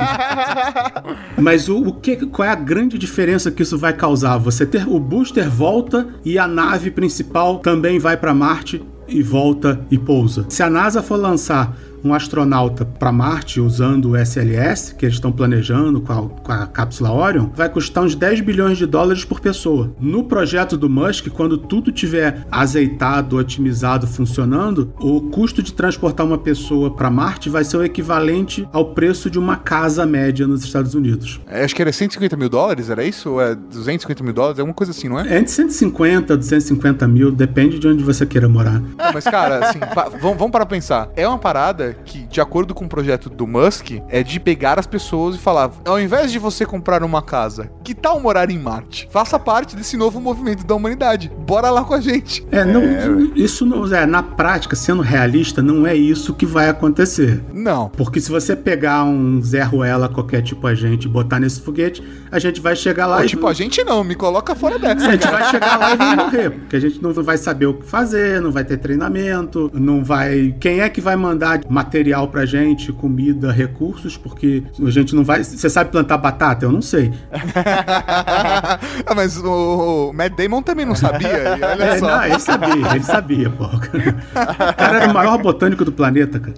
<laughs> Mas o, o que, qual é a grande diferença que isso vai causar? Você ter o booster volta e a nave principal também vai para Marte e volta e pousa. Se a NASA for lançar um astronauta para Marte usando o SLS, que eles estão planejando com a, com a cápsula Orion, vai custar uns 10 bilhões de dólares por pessoa. No projeto do Musk, quando tudo tiver azeitado, otimizado, funcionando, o custo de transportar uma pessoa para Marte vai ser o equivalente ao preço de uma casa média nos Estados Unidos. É, Acho que era 150 mil dólares, era isso? Ou é 250 mil dólares? É alguma coisa assim, não é? É entre 150 e 250 mil, depende de onde você queira morar. Não, mas, cara, assim, vamos para pensar. É uma parada que, de acordo com o projeto do Musk, é de pegar as pessoas e falar: ao invés de você comprar uma casa, que tal morar em Marte? Faça parte desse novo movimento da humanidade. Bora lá com a gente. É, não, isso não é na prática, sendo realista, não é isso que vai acontecer. Não. Porque se você pegar um Zé Ruela, qualquer tipo a gente, e botar nesse foguete, a gente vai chegar lá Pô, e. tipo, a gente não, me coloca fora dessa. A gente vai chegar lá e vai <laughs> morrer, porque a gente não vai saber o que fazer, não vai ter treinamento, não vai. Quem é que vai mandar material pra gente, comida, recursos? Porque a gente não vai. Você sabe plantar batata? Eu não sei. <laughs> ah, mas o, o Matt Damon também não sabia. olha É, só. não, ele sabia, ele sabia, pô. O cara era o maior botânico do planeta, cara.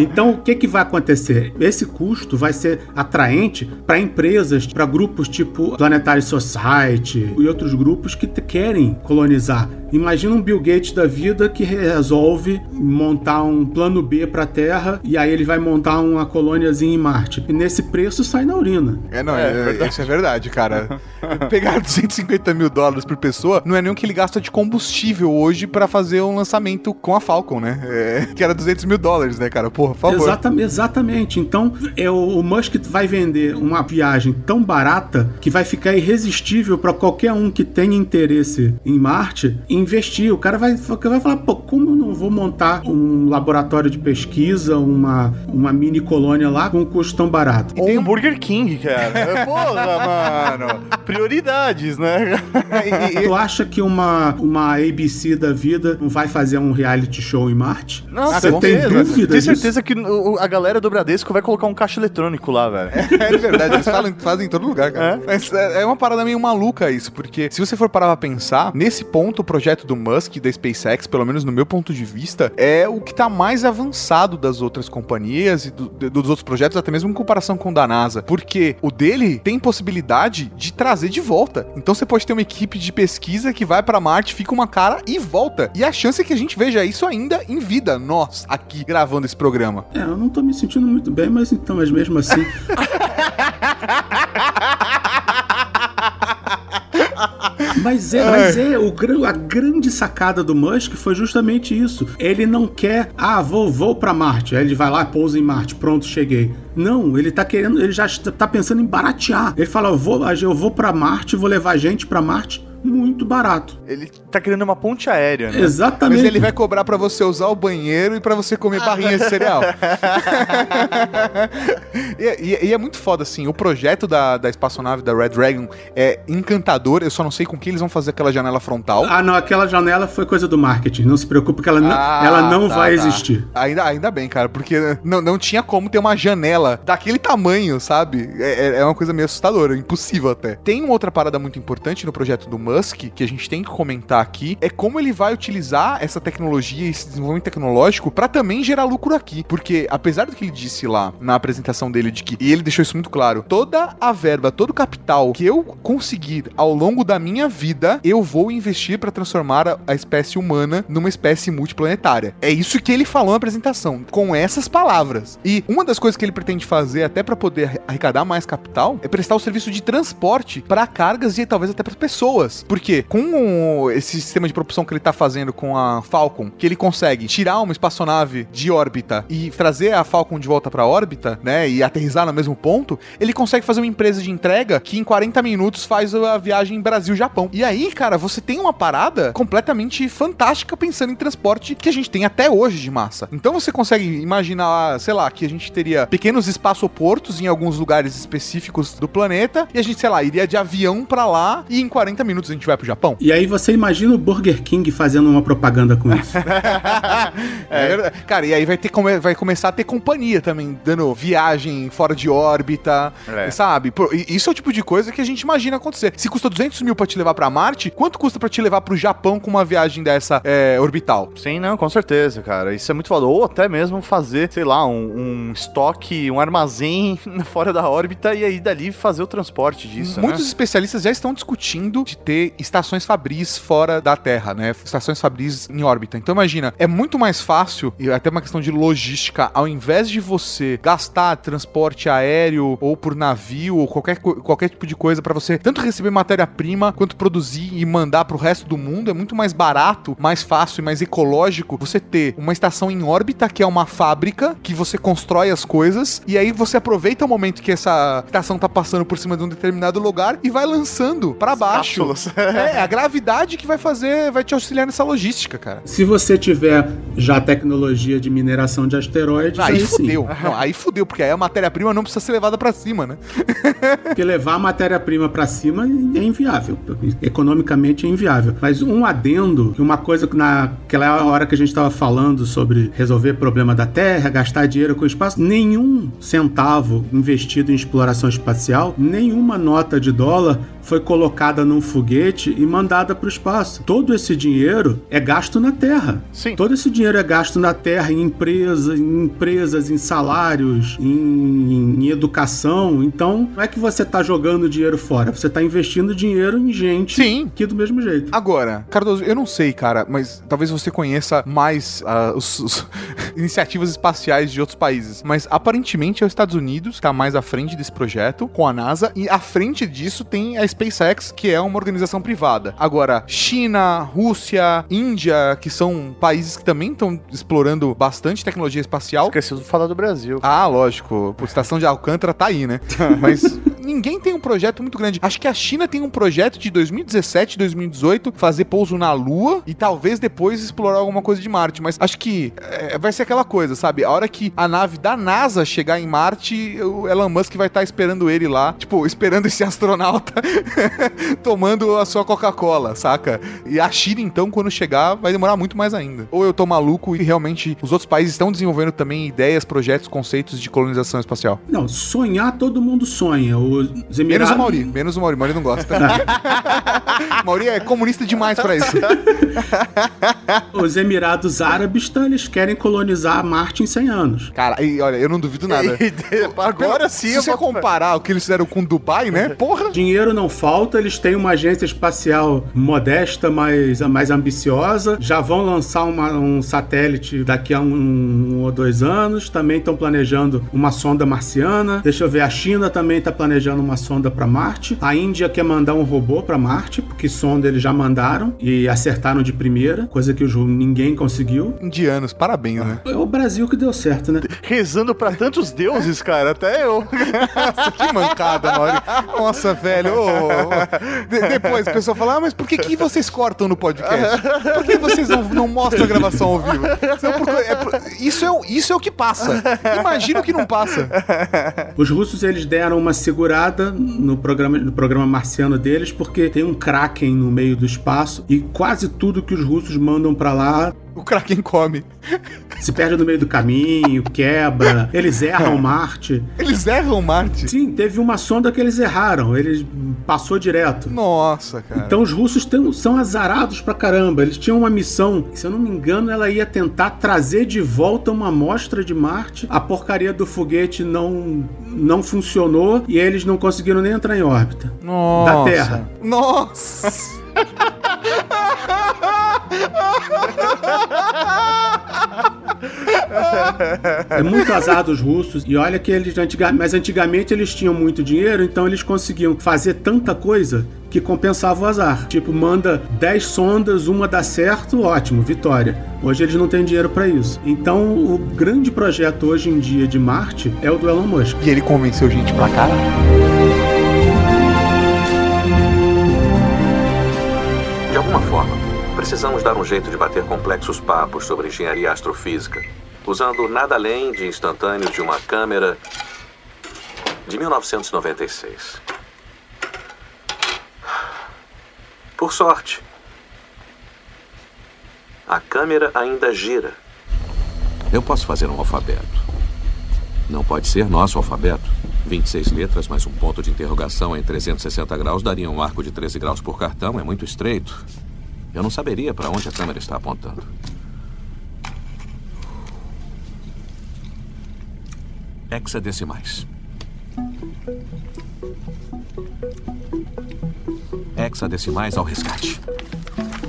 Então, o que, que vai acontecer? Esse custo vai ser atraente para empresas, para grupos tipo Planetary Society e outros grupos que querem colonizar. Imagina um Bill Gates da vida que resolve montar um plano B para a Terra e aí ele vai montar uma colôniazinha em Marte. E nesse preço sai na urina. É, não, é, isso é verdade, cara. <laughs> Pegar 250 mil dólares por pessoa não é nem o que ele gasta de combustível hoje pra fazer um lançamento com a Falcon, né? É, <laughs> que era 200 mil dólares, né, cara? Porra, por favor. Exatamente, exatamente. Então, é o, o Musk vai vender uma viagem tão barata que vai ficar irresistível para qualquer um que tenha interesse em Marte investir. O cara vai, vai falar, pô, como eu não vou montar um laboratório de pesquisa, uma, uma mini colônia lá com um custo tão barato? Ou um Burger King, cara. Porra, mano. Prioridades, né? Tu acha que uma, uma ABC da vida não vai fazer um reality show em Marte? Nossa, Você tem dúvida Tenho disso? certeza que o- a galera do Bradesco vai colocar um caixa eletrônico lá, velho. É verdade, eles falam, fazem em todo lugar, cara. Mas é, é uma parada meio maluca isso, porque se você for parar pra pensar, nesse ponto o projeto do Musk, da SpaceX, pelo menos no meu ponto de vista, é o que tá mais avançado das outras companhias e do- dos outros projetos, até mesmo em comparação com o da NASA. Porque o dele tem possibilidade de trazer de volta. Então você pode ter uma equipe de pesquisa que vai pra Marte, fica uma cara e volta. E a chance é que a gente veja isso ainda em vida, nós, aqui gravando esse programa. É, eu não tô me sentindo muito bem, mas então, mas mesmo assim. <laughs> Mas é, mas é o, gran- a grande sacada do Musk foi justamente isso. Ele não quer, ah, vou, vou para Marte. Aí ele vai lá, pousa em Marte, pronto, cheguei. Não, ele tá querendo, ele já tá pensando em baratear. Ele fala, eu vou, eu vou para Marte, vou levar gente para Marte muito barato. Ele tá criando uma ponte aérea, né? Exatamente. Mas ele vai cobrar pra você usar o banheiro e pra você comer barrinha de cereal. <laughs> e, e- e é muito foda, assim. O projeto da, da espaçonave da Red Dragon é encantador. Eu só não sei com que eles vão fazer aquela janela frontal. Ah, não, aquela janela foi coisa do marketing. Não se preocupe que ela não, Ah, ela não tá, vai tá. existir. Ainda, ainda bem, cara, porque não, não tinha como ter uma janela daquele tamanho, sabe? É, é- é uma coisa meio assustadora, impossível até. Tem uma outra parada muito importante no projeto do Musk, que a gente tem que comentar aqui, é como ele vai utilizar essa tecnologia, esse desenvolvimento tecnológico, pra também gerar lucro aqui. Porque, apesar do que ele disse lá na apresentação dele, de que, e ele deixou isso muito claro, toda a verba, todo o capital que eu conseguir ao longo da minha vida, eu vou investir pra transformar a, a espécie humana numa espécie multiplanetária. É isso que ele falou na apresentação, com essas palavras. E uma das coisas que ele pretende fazer, até pra poder arrecadar mais capital, é prestar o serviço de transporte pra cargas e talvez até para pessoas. Porque com esse sistema de propulsão que ele tá fazendo com a Falcon, que ele consegue tirar uma espaçonave de órbita e trazer a Falcon de volta pra órbita, né, e aterrissar no mesmo ponto, ele consegue fazer uma empresa de entrega que em 40 minutos faz a viagem Brasil-Japão. E aí, cara, você tem uma parada completamente fantástica pensando em transporte que a gente tem até hoje de massa. Então você consegue imaginar, sei lá, que a gente teria pequenos espaçoportos em alguns lugares específicos do planeta e a gente, sei lá, iria de avião pra lá e em 40 minutos a gente vai pro Japão. E aí você imagina o Burger King fazendo uma propaganda com isso. <laughs> É verdade. Cara, e aí vai, ter, vai começar a ter companhia também, dando viagem fora de órbita, É. sabe? Isso é o tipo de coisa que a gente imagina acontecer. Se custa 200 mil pra te levar pra Marte, quanto custa pra te levar pro Japão com uma viagem dessa é, orbital? Sim, não, com certeza, cara. Isso é muito foda. Ou até mesmo fazer, sei lá, um, um estoque, um armazém <laughs> fora da órbita e aí dali fazer o transporte disso, Muitos né? especialistas já estão discutindo de ter estações Fabris fora da Terra, né? Estações Fabris em órbita. Então imagina, é muito mais fácil, e até uma questão de logística, ao invés de você gastar transporte aéreo ou por navio ou qualquer, qualquer tipo de coisa pra você tanto receber matéria-prima quanto produzir e mandar pro resto do mundo, é muito mais barato, mais fácil e mais ecológico você ter uma estação em órbita que é uma fábrica que você constrói as coisas e aí você aproveita o momento que essa estação tá passando por cima de um determinado lugar e vai lançando pra baixo. <laughs> É, a gravidade que vai fazer, vai te auxiliar nessa logística, cara. Se você tiver já tecnologia de mineração de asteroides, Aí sim. fudeu. <laughs> Não, aí fudeu, porque aí a matéria-prima não precisa ser levada pra cima, né? <laughs> Porque levar a matéria-prima para cima é inviável. Economicamente é inviável. Mas um adendo, uma coisa que naquela hora que a gente estava falando sobre resolver problema da Terra, gastar dinheiro com o espaço, nenhum centavo investido em exploração espacial, nenhuma nota de dólar foi colocada num foguete e mandada para o espaço. Todo esse dinheiro é gasto na Terra. Sim. Todo esse dinheiro é gasto na Terra, em empresas, em empresas, em salários, em, em educação. Então, não é que você está jogando dinheiro fora, você está investindo dinheiro em gente Sim. aqui do mesmo jeito. Agora, Cardoso, eu não sei, cara, mas talvez você conheça mais ah, os, os <laughs> iniciativas espaciais de outros países. Mas aparentemente é os Estados Unidos que tá mais à frente desse projeto, com a NASA, e à frente disso tem a SpaceX, que é uma organização privada. Agora, China, Rússia, Índia, que são países que também estão explorando bastante tecnologia espacial. Esqueci de falar do Brasil. Ah, lógico. A estação de Alcântara tá aí, né? <laughs> Mas ninguém tem um projeto muito grande. Acho que a China tem um projeto de 2017, 2018, fazer pouso na Lua e talvez depois explorar alguma coisa de Marte. Mas acho que é, vai ser aquela coisa, sabe? A hora que a nave da NASA chegar em Marte, o Elon Musk vai estar esperando ele lá, tipo, esperando esse astronauta <laughs> tomando a sua Coca-Cola, saca? E a China, então, quando chegar, vai demorar muito mais ainda. Ou eu tô maluco e realmente os outros países estão desenvolvendo também ideias, projetos, conceitos de colonização espacial. Não, sonhar todo mundo sonha. Os Menos Emirados... o Mauri, menos o Mauri, Mauri não gosta. <laughs> Mauri é comunista demais pra isso. <laughs> Os Emirados Árabes, tá, eles querem colonizar Marte em 100 anos. Cara, e olha, eu não duvido nada. Agora sim, Se você comparar o que eles fizeram com Dubai, né? Porra! Dinheiro não falta, eles têm uma agência espacial modesta, mas mais ambiciosa. Já vão lançar uma- um satélite daqui a um, um ou dois anos. Também estão planejando uma sonda marciana. Deixa eu ver, a China também está planejando uma sonda para Marte. A Índia quer mandar um robô para Marte, porque sonda eles já mandaram e acertaram de primeira, coisa que ninguém conseguiu. Indianos, parabéns, né? É o Brasil que deu certo, né? Rezando pra tantos deuses, cara, até eu. <laughs> Nossa, que mancada, Mauri. Nossa, velho. ô. <laughs> De- depois o pessoal fala, ah, mas por que, que vocês cortam no podcast? Por que vocês não, não mostram a gravação ao vivo? É isso, é, o- isso é o que passa. Imagina o que não passa. Os russos eles deram uma segurada no programa, no programa marciano deles porque tem um Kraken no meio do espaço e quase tudo que os russos mandam pra lá O Kraken come. se perde no meio do caminho, quebra, eles erram Marte. Eles erram Marte. Sim, teve uma sonda que eles erraram, eles passou direto. Nossa, cara. Então os russos têm- são azarados pra caramba. Eles tinham uma missão, se eu não me engano, ela ia tentar trazer de volta uma amostra de Marte. A porcaria do foguete não, não funcionou e eles não conseguiram nem entrar em órbita. Nossa. da Terra. Nossa. <laughs> É muito azar dos russos. E olha que eles mas antigamente eles tinham muito dinheiro, então eles conseguiam fazer tanta coisa que compensava o azar. Tipo, manda 10 sondas, uma dá certo, ótimo, vitória. Hoje eles não têm dinheiro para isso. Então, o grande projeto hoje em dia de Marte é o do Elon Musk. E ele convenceu gente pra caralho. Precisamos dar um jeito de bater complexos papos sobre engenharia astrofísica, usando nada além de instantâneos de uma câmera de 1996. Por sorte, a câmera ainda gira. Eu posso fazer um alfabeto. Não pode ser nosso alfabeto. 26 letras mais um ponto de interrogação em 360 graus daria um arco de 13 graus por cartão. É muito estreito. Eu não saberia para onde a câmera está apontando. Hexadecimais. Hexadecimais ao resgate.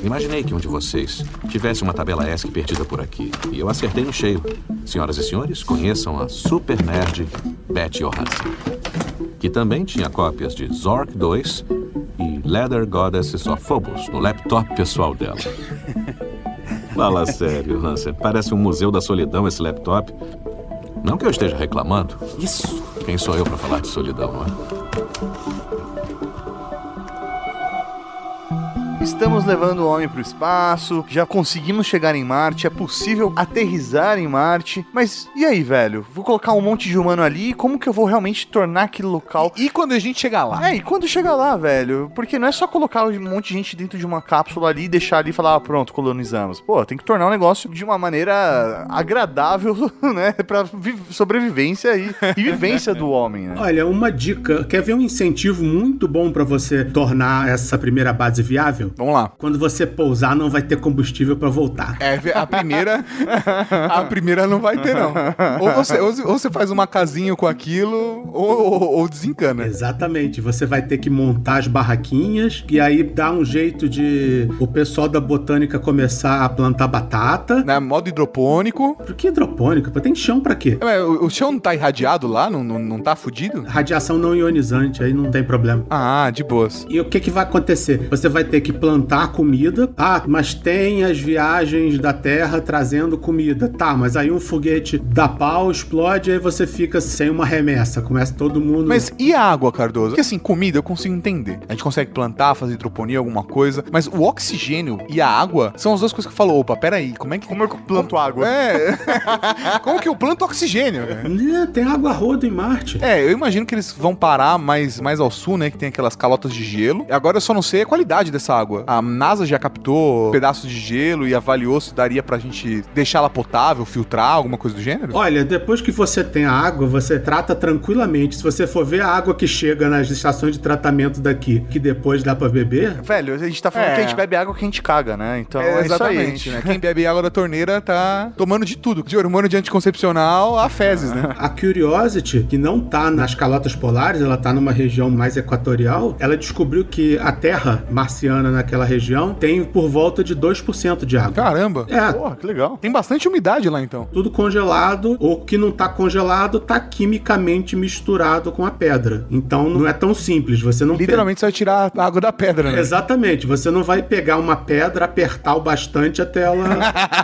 Imaginei que um de vocês tivesse uma tabela ESC perdida por aqui. E eu acertei no cheio. Senhoras e senhores, conheçam a super nerd Betty Johansson. Que também tinha cópias de Zork 2 e Leather Goddesses of Phobos no laptop pessoal dela. Fala sério, Hansen. Parece um museu da solidão esse laptop. Não que eu esteja reclamando. Isso. Quem sou eu para falar de solidão, não é? Estamos levando o homem para o espaço, já conseguimos chegar em Marte, é possível aterrizar em Marte. Mas e aí, velho? Vou colocar um monte de humano ali, como que eu vou realmente tornar aquele local? E quando a gente chegar lá? É, e quando chegar lá, velho? Porque não é só colocar um monte de gente dentro de uma cápsula ali e deixar ali e falar, ah, pronto, colonizamos. Pô, tem que tornar o negócio de uma maneira agradável, <laughs> né? Pra vi- sobrevivência e, e vivência do homem, né? Olha, uma dica. Quer ver um incentivo muito bom para você tornar essa primeira base viável? Vamos lá. Quando você pousar, não vai ter combustível para voltar. É, a primeira. <laughs> a primeira não vai ter, não. Ou você, ou, você faz uma casinha com aquilo, ou, ou- ou desencana. Exatamente. Você vai ter que montar as barraquinhas e aí dá um jeito de o pessoal da botânica começar a plantar batata. Né? Modo hidropônico. Por que hidropônica? Pô, Tem chão pra quê? Ué, o, o chão não tá irradiado lá? Não, não, não tá fudido? Radiação não ionizante, aí não tem problema. Ah, de boas. E o que, que vai acontecer? Você vai ter que plantar comida. Ah, mas tem as viagens da Terra trazendo comida. Tá, mas aí um foguete dá pau, explode, aí você fica sem uma remessa. Começa todo mundo. Mas e a água, Cardoso? Porque assim, comida eu consigo entender. A gente consegue plantar, fazer hidroponia, alguma coisa. Mas o oxigênio e a água são as duas coisas que eu falo, opa, peraí, como é que. Como eu planto água? É. <laughs> como que eu planto oxigênio? Né, tem água roda em Marte. É, eu imagino que eles vão parar mais, mais ao sul, né? Que tem aquelas calotas de gelo. Agora eu só não sei a qualidade dessa água. A NASA já captou pedaços de gelo e avaliou se daria pra gente deixar ela potável, filtrar, alguma coisa do gênero? Olha, depois que você tem a água, você trata tranquilamente. Se você for ver a água que chega nas estações de tratamento daqui, que depois dá pra beber, Velho, a gente tá falando É. que a gente bebe água que a gente caga, né? Então é, É, isso aí. exatamente, né? Quem bebe água da torneira tá tomando de tudo. De hormônio de anticoncepcional a fezes, né? A Curiosity, que não tá nas calotas polares, ela tá numa região mais equatorial, ela descobriu que a terra marciana naquela região tem por volta de 2% de água. Caramba. É, Porra, que legal. Tem bastante umidade lá então. tudo congelado, ou que não tá congelado, tá quimicamente misturado com a pedra. Então não é tão simples, você não Literalmente você vai tirar a água da pedra, né? Exatamente, você não vai pegar uma pedra, apertar o bastante até ela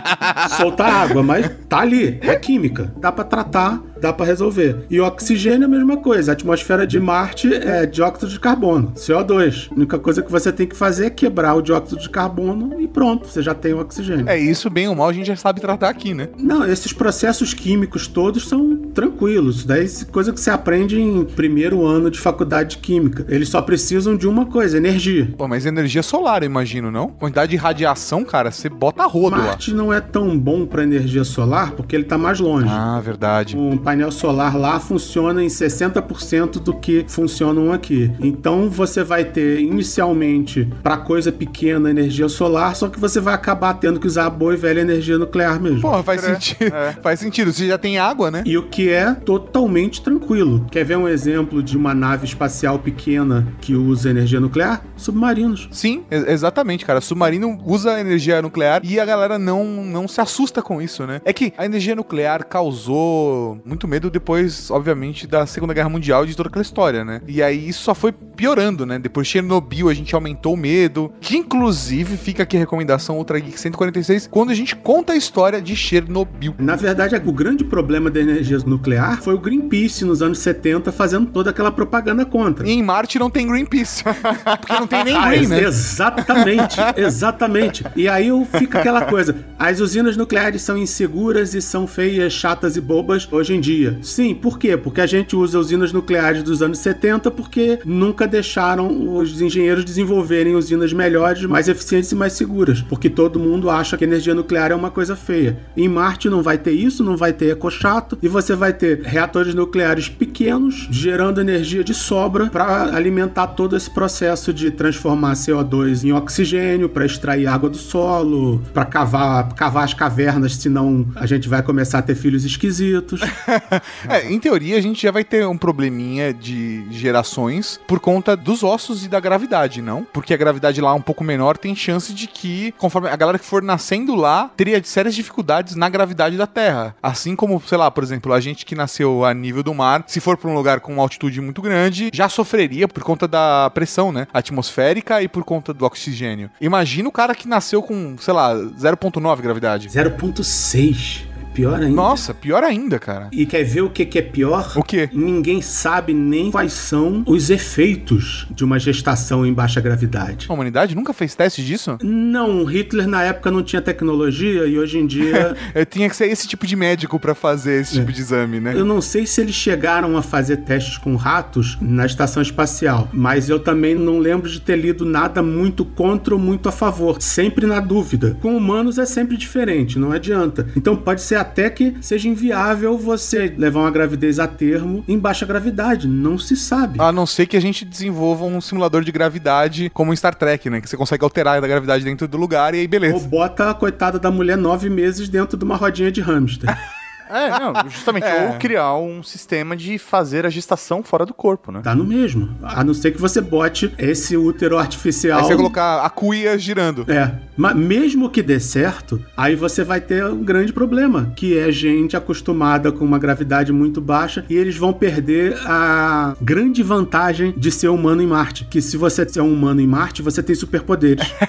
<laughs> soltar água, mas tá ali, é química, dá pra tratar, dá pra resolver. E oxigênio é a mesma coisa, a atmosfera de Marte é dióxido de carbono, CO2. A única coisa que você tem que fazer é quebrar o dióxido de carbono e pronto, você já tem o oxigênio. É isso, bem ou mal, a gente já sabe tratar aqui, né? Não, esses processos químicos todos são tranquilos. Daí é coisa que você aprende em primeiro ano de faculdade de química. Eles só precisam de uma coisa, energia. Pô, mas energia solar, eu imagino, não? Quantidade de radiação, cara, você bota a rodo lá. Marte não é tão bom para energia solar porque ele tá mais longe. Ah, verdade. Um painel solar lá funciona em 60% do que funcionam aqui. Então você vai ter inicialmente para coisa pequena energia solar, só que você vai acabar tendo que usar a boa e velha energia nuclear mesmo. Porra, faz sentido. <laughs> Faz sentido. Você já tem água, né? E o que é totalmente tranquilo. Quer ver um exemplo de uma nave espacial pequena que usa energia nuclear? Submarinos. Sim, exatamente, cara. Submarino usa energia nuclear e a galera não, não se assusta com isso, né? É que a energia nuclear causou muito medo depois, obviamente, da Segunda Guerra Mundial e de toda aquela história, né? E aí isso só foi piorando, né? Depois de Chernobyl a gente aumentou o medo. Que inclusive fica aqui a recomendação Ultra Geek 146 quando a gente conta a história de Chernobyl. Na verdade, o grande problema da energia nuclear foi o Greenpeace nos anos 70 fazendo toda aquela propaganda contra. E em Marte não tem Greenpeace. <laughs> Porque não tem nem Ah, Green, né? Exatamente, <laughs> exatamente. E aí fica aquela coisa: as usinas nucleares são inseguras e são feias, chatas e bobas hoje em dia. Sim, por quê? Porque a gente usa usinas nucleares dos anos 70 porque nunca deixaram os engenheiros desenvolverem usinas melhores, mais eficientes e mais seguras. Porque todo mundo acha que energia nuclear é uma coisa feia. Em Marte não vai ter isso, não vai ter ecochato e você vai ter reatores nucleares pequenos gerando energia de sobra para alimentar todo esse processo de transformar CO2 em oxigênio, para extrair água do solo, para cavar, cavar as cavernas, senão a gente vai começar a ter filhos esquisitos. <laughs> <laughs> É, em teoria a gente já vai ter um probleminha de gerações por conta dos ossos e da gravidade, não? Porque a gravidade lá é um pouco menor, tem chance de que, conforme a galera que for nascendo lá, teria sérias dificuldades na gravidade da Terra. Assim como, sei lá, por exemplo, a gente que nasceu a nível do mar, se for pra um lugar com uma altitude muito grande, já sofreria por conta da pressão, né? Atmosférica e por conta do oxigênio. Imagina o cara que nasceu com, sei lá, 0.9 gravidade. 0.6. Pior ainda. Nossa, pior ainda, cara. E quer ver o que, que é pior? O quê? Ninguém sabe nem quais são os efeitos de uma gestação em baixa gravidade. A humanidade nunca fez teste disso? Não, Hitler na época não tinha tecnologia e hoje em dia <laughs> Eu tinha que ser esse tipo de médico pra fazer esse tipo de exame, né? eu não sei se eles chegaram a fazer testes com ratos na estação espacial, mas eu também não lembro de ter lido nada muito contra ou muito a favor, sempre na dúvida. Com humanos é sempre diferente, não adianta. Então pode ser até que seja inviável você levar uma gravidez a termo em baixa gravidade, não se sabe. A não ser que a gente desenvolva um simulador de gravidade como em Star Trek, né? Que você consegue alterar a gravidade dentro do lugar e aí Ou beleza. bota a coitada da mulher nove meses dentro de uma rodinha de hamster. <laughs> É, não, justamente. <laughs> É. Ou criar um sistema de fazer a gestação fora do corpo, né? Tá no mesmo. A não ser que você bote esse útero artificial. Aí você colocar a cuia girando. É, mas mesmo que dê certo, aí você vai ter um grande problema, que é gente acostumada com uma gravidade muito baixa e eles vão perder a grande vantagem de ser humano em Marte, que se você é um humano em Marte, você tem superpoderes. <laughs>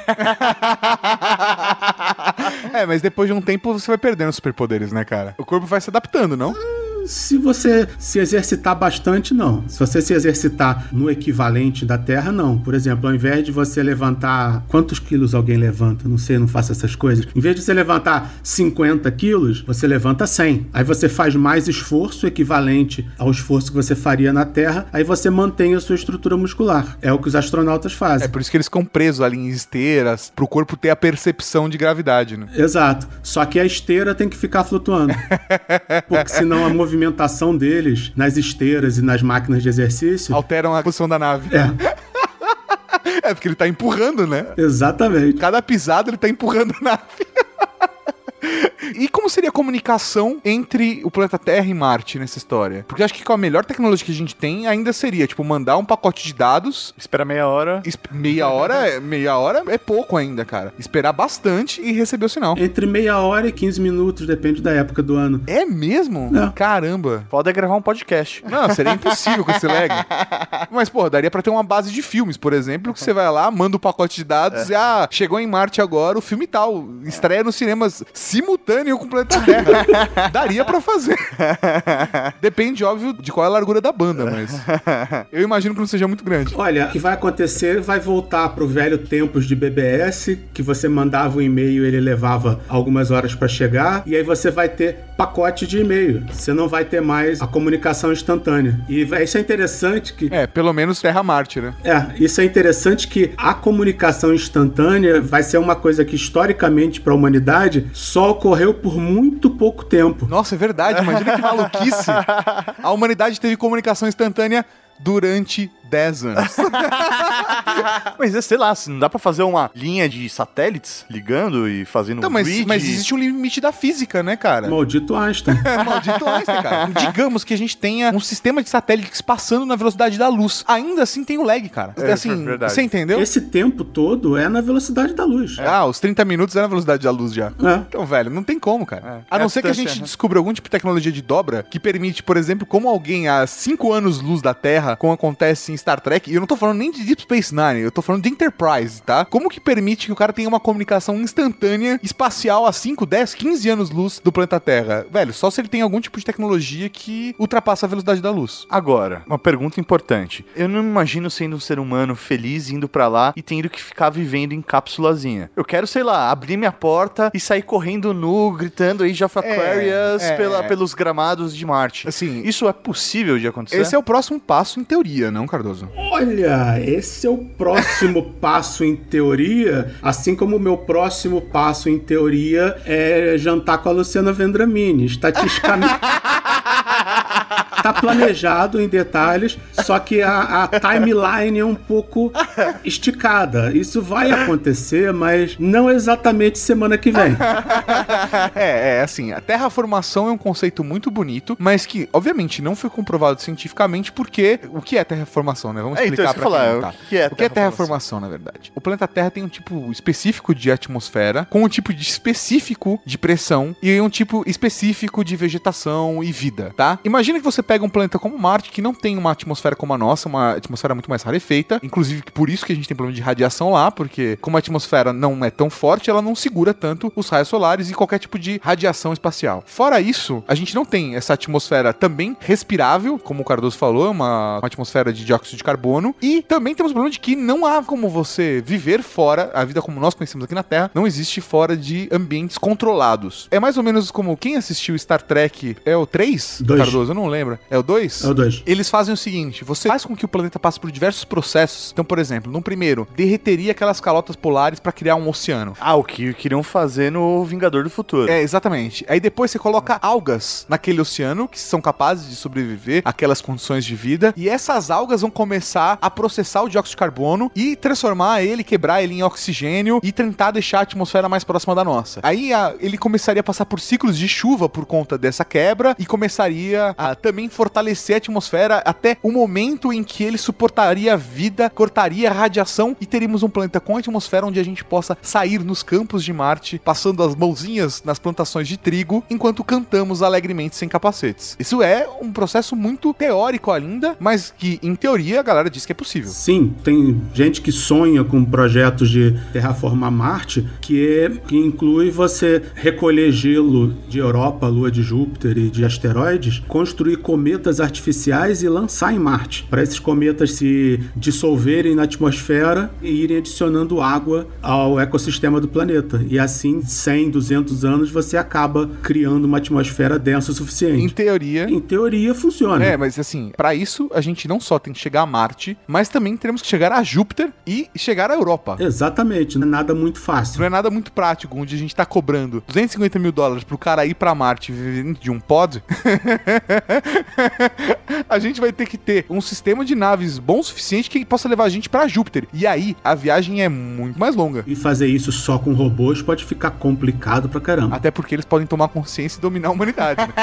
é, mas depois de um tempo você vai perdendo os superpoderes, né, cara? O corpo vai se adaptando, não? Se você se exercitar bastante, não. Se você se exercitar no equivalente da Terra, não. Por exemplo, ao invés de você levantar. Quantos quilos alguém levanta? Não sei, não faço essas coisas. Em vez de você levantar 50 quilos, você levanta 100. Aí você faz mais esforço equivalente ao esforço que você faria na Terra. Aí você mantém a sua estrutura muscular. É o que os astronautas É fazem. por isso que eles ficam presos ali em esteiras, pro corpo ter a percepção de gravidade, né? Exato. Só que a esteira tem que ficar flutuando. <laughs> Porque senão a movimentação deles nas esteiras e nas máquinas de exercício. Alteram a posição da nave. É, <laughs> É, porque ele tá empurrando, né? exatamente. Cada pisada ele tá empurrando a nave. E como seria a comunicação entre o planeta Terra e Marte nessa história? Porque eu acho que com a melhor tecnologia que a gente tem ainda seria, tipo, mandar um pacote de dados. Espera meia hora. es- Meia hora, é- <laughs> meia hora é pouco ainda, cara. Esperar bastante e receber o sinal. Entre meia hora e 15 minutos, depende da época do ano. É mesmo? É. Caramba. Pode gravar um podcast. Não, seria impossível com esse lag. <laughs> Mas, pô, daria pra ter uma base de filmes, por exemplo, que você vai lá, manda o pacote de dados e, ah, chegou em Marte agora o filme tal. Estreia nos cinemas simultâneo com o planeta Terra. <laughs> daria pra fazer. Depende, óbvio, de qual é a largura da banda, mas. Eu imagino que não seja muito grande. Olha, o que vai acontecer vai voltar pro velho tempos de BBS, que você mandava um e-mail, ele levava algumas horas para chegar, e aí você vai ter pacote de e-mail. Você não vai ter mais a comunicação instantânea. E isso é interessante que É, pelo menos Terra-Marte, né? É, isso é interessante que a comunicação instantânea vai ser uma coisa que historicamente para a humanidade só ocorreu caiu por muito pouco tempo. Nossa, é verdade. Imagina que maluquice. <laughs> A humanidade teve comunicação instantânea durante 10 anos. <laughs> Mas é, sei lá, se não dá pra fazer uma linha de satélites ligando e fazendo Não, um mas, grid. mas existe um limite da física, né, cara? Maldito Einstein. <laughs> Maldito Einstein, cara. <laughs> Digamos que a gente tenha um sistema de satélites passando na velocidade da luz. Ainda assim tem o lag, cara. É, assim, verdade. você entendeu? Esse tempo todo é na velocidade da luz. Ah, os 30 minutos é na velocidade da luz já. É. Então, velho, não tem como, cara. É. A não É ser que a gente né? descubra algum tipo de tecnologia de dobra que permite, por exemplo, como alguém a 5 anos-luz da Terra, como acontece em Star Trek, e eu não tô falando nem de Deep Space Nine, eu tô falando de Enterprise, tá? Como que permite que o cara tenha uma comunicação instantânea espacial a 5, 10, 15 anos-luz do planeta Terra? Velho, só se ele tem algum tipo de tecnologia que ultrapassa a velocidade da luz. Agora, uma pergunta importante. Eu não imagino sendo um ser humano feliz indo pra lá e tendo que ficar vivendo em cápsulazinha. Eu quero, sei lá, abrir minha porta e sair correndo nu, gritando Age of Aquarius é. pela- pelos gramados de Marte. Assim, Isso é possível de acontecer? esse é o próximo passo em teoria, não, Cardoso? Olha, esse é o próximo <laughs> passo em teoria, assim como o meu próximo passo em teoria é jantar com a Luciana Vendramini. Estatisticamente. <laughs> Tá planejado em detalhes, só que a, a timeline é um pouco esticada. Isso vai acontecer, mas não exatamente semana que vem. <laughs> É, é assim, a terraformação é um conceito muito bonito, mas que, obviamente, não foi comprovado cientificamente porque o que é terraformação, né? Vamos É, então, explicar eu pra ia quem não falar, tá. o que é O que é terraformação, na verdade? O planeta Terra tem um tipo específico de atmosfera, com um tipo de específico de pressão e um tipo específico de vegetação e vida, tá? Imagina que você pega um planeta como Marte, que não tem uma atmosfera como a nossa, uma atmosfera muito mais rarefeita, inclusive por isso que a gente tem problema de radiação lá, porque como a atmosfera não é tão forte, ela não segura tanto os raios solares e qualquer tipo de radiação espacial. Fora isso, a gente não tem essa atmosfera também respirável, como o Cardoso falou, uma, uma atmosfera de dióxido de carbono, e também temos o problema de que não há como você viver fora, a vida como nós conhecemos aqui na Terra, não existe fora de ambientes controlados. É mais ou menos como quem assistiu Star Trek, é o 3, Dois. Cardoso? Eu não lembro. É o 2? É o dois. Eles fazem o seguinte: você faz com que o planeta passe por diversos processos. Então, por exemplo, no primeiro, derreteria aquelas calotas polares para criar um oceano. Ah, o que queriam fazer no Vingador do Futuro. É, exatamente. Aí depois você coloca algas naquele oceano que são capazes de sobreviver àquelas condições de vida. E essas algas vão começar a processar o dióxido de carbono e transformar ele, quebrar ele em oxigênio e tentar deixar a atmosfera mais próxima da nossa. Aí a- ele começaria a passar por ciclos de chuva por conta dessa quebra e começaria a também fortalecer a atmosfera até o momento em que ele suportaria a vida, cortaria a radiação e teríamos um planeta com atmosfera onde a gente possa sair nos campos de Marte, passando as mãozinhas nas plantações de trigo, enquanto cantamos alegremente sem capacetes. Isso é um processo muito teórico ainda, mas que em teoria a galera diz que é possível. Sim, tem gente que sonha com projetos de terraformar Marte, que, é, que inclui você recolher gelo de Europa, Lua de Júpiter e de asteroides, construir cometas artificiais e lançar em Marte, para esses cometas se dissolverem na atmosfera e irem adicionando água ao ecossistema do planeta. E assim, 100, 200 anos, você acaba criando uma atmosfera densa o Em suficiente. teoria. Em teoria, funciona. É, mas assim, pra isso a gente não só tem que chegar a Marte, mas também teremos que chegar a Júpiter e chegar à Europa. Exatamente, não é nada muito fácil. Não é nada muito prático, onde a gente tá cobrando 250 mil dólares pro cara ir pra Marte viver dentro de um pod. <laughs> <laughs> a gente vai ter que ter um sistema de naves bom o suficiente que possa levar a gente pra Júpiter. E aí, a viagem é muito mais longa. E fazer isso só com robôs pode ficar complicado pra caramba. Até porque eles podem tomar consciência e dominar a humanidade. né?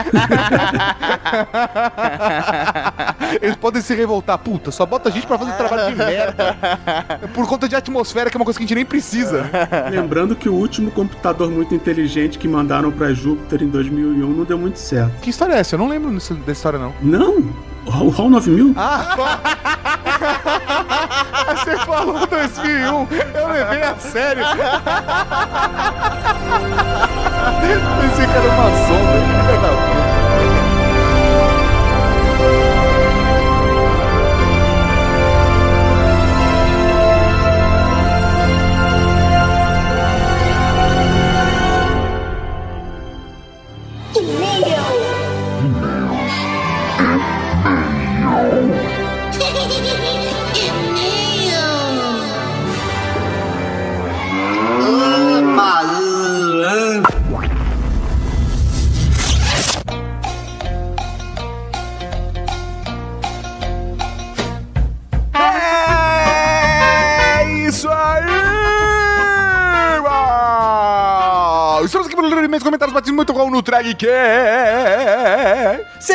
<laughs> eles podem se revoltar. Puta, só bota a gente pra fazer trabalho de merda. Por conta de atmosfera, que é uma coisa que a gente nem precisa. <laughs> Lembrando que o último computador muito inteligente que mandaram pra Júpiter em 2001 não deu muito certo. Que história é essa? Eu não lembro dessa dessa história, não. Não? O HAL 9000? Ah, <laughs> você falou 2001, eu levei a sério. <laughs> Pensei que era uma sonda. filha batismo muito bom no Dragcast. Sim,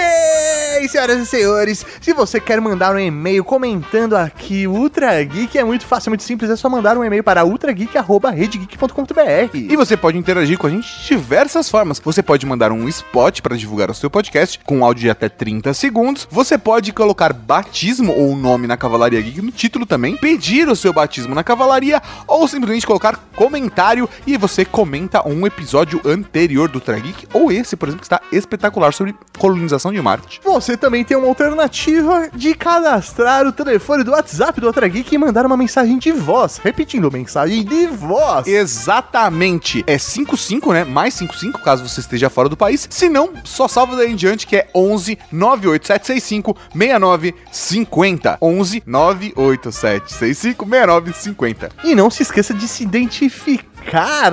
senhoras e senhores, se você quer mandar um e-mail comentando aqui Ultra Geek, é muito fácil, é muito simples, é só mandar um e-mail para ultrageek.redegeek.com.br. E você pode interagir com a gente de diversas formas. Você pode mandar um spot para divulgar o seu podcast com áudio de até 30 segundos. Você pode colocar batismo ou nome na Cavalaria Geek no título também, pedir o seu batismo na Cavalaria ou simplesmente colocar comentário e você comenta um episódio anterior do Ultra Geek ou esse, por exemplo, que está espetacular sobre colonização de Marte. Você também tem uma alternativa de cadastrar o telefone do WhatsApp do Ultra Geek e mandar uma mensagem de voz. Repetindo, mensagem de voz. Exatamente. É 55, né? Mais 55, caso você esteja fora do país. Se não, só salva daí em diante, que é 11 98765 6950. 11 98765 6950. E não se esqueça de se identificar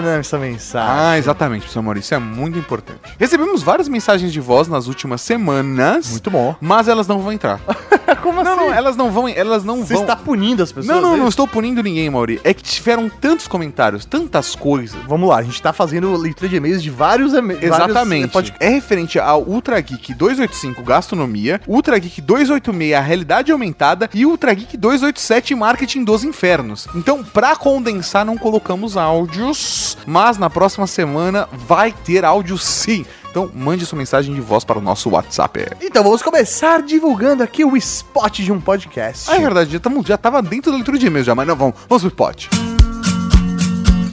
nessa mensagem. Ah, exatamente, professor Maurício. Isso é muito importante. Recebemos várias mensagens de voz nas últimas semanas. Muito bom. Mas elas não vão entrar. <laughs> Como Não, assim? não, elas não vão. Elas não Você vão. está punindo as pessoas? Não, não, é não estou punindo ninguém, Mauri. É que tiveram tantos comentários, tantas coisas. Vamos lá, a gente tá fazendo leitura de e-mails de vários e-mails. Exatamente. Pode... É referente ao Ultra Geek 285 Gastronomia, Ultra Geek 286 Realidade Aumentada e Ultra Geek 287 Marketing dos Infernos. Então, pra condensar, não colocamos áudios, mas na próxima semana vai ter áudio sim. Então, mande sua mensagem de voz para o nosso WhatsApp. Então vamos começar divulgando aqui o spot de um podcast. Ah, é verdade, já, tamo, já tava dentro da leitura de e-mails já, mas não, vamos, vamos pro spot.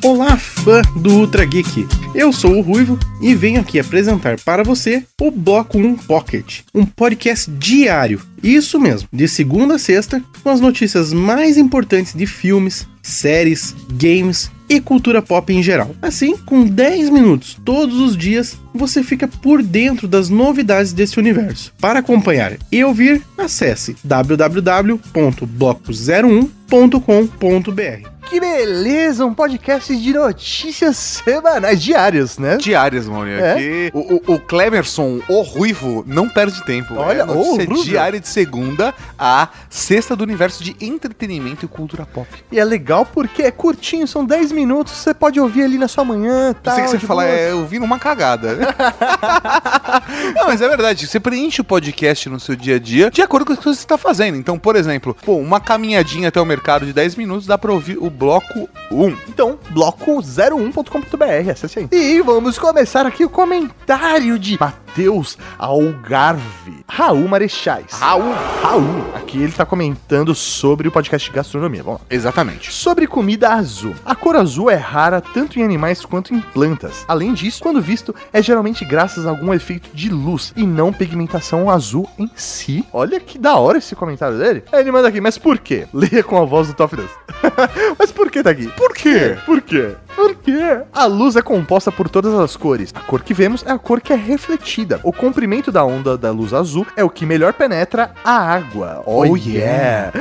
Olá, fã do Ultra Geek! Eu sou o Ruivo e venho aqui apresentar para você o Bloco 1 Pocket, um podcast diário, isso mesmo, de segunda a sexta, com as notícias mais importantes de filmes, séries, games e cultura pop em geral. Assim, com 10 minutos todos os dias, você fica por dentro das novidades desse universo. Para acompanhar e ouvir, acesse www.bloco01.com.br. Que beleza, um podcast de notícias semanais, diárias, né? Diárias, Mauri. É? Aqui, o, o, o Clemerson, o Ruivo, não perde tempo. Olha, é notícia Ruivo. diária de segunda a sexta do universo de entretenimento e cultura pop. E é legal porque é curtinho, são 10 minutos, você pode ouvir ali na sua manhã, tá? Pensei que você fala, é, eu vi numa cagada. <laughs> não, mas é verdade. Você preenche o podcast no seu dia a dia de acordo com coisas que você está fazendo. Então, por exemplo, pô, uma caminhadinha até o mercado de 10 minutos dá pra ouvir o bloco 1. Então, bloco01.com.br, acesse aí. E vamos começar aqui o comentário de Matheus Algarve. Raul Marechais. Raul. Raul. Aqui ele tá comentando sobre o podcast de gastronomia. Exatamente. Sobre comida azul. A cor azul é rara tanto em animais quanto em plantas. Além disso, quando visto, é geralmente graças a algum efeito de luz e não pigmentação azul em si. Olha que da hora esse comentário dele. Aí ele manda aqui, mas por quê? <laughs> Leia com a voz do Top 10. <laughs> mas por que tá aqui? Por quê? Por quê? Por quê? A luz é composta por todas as cores. A cor que vemos é a cor que é refletida. O comprimento da onda da luz azul é o que melhor penetra a água. Oh, yeah!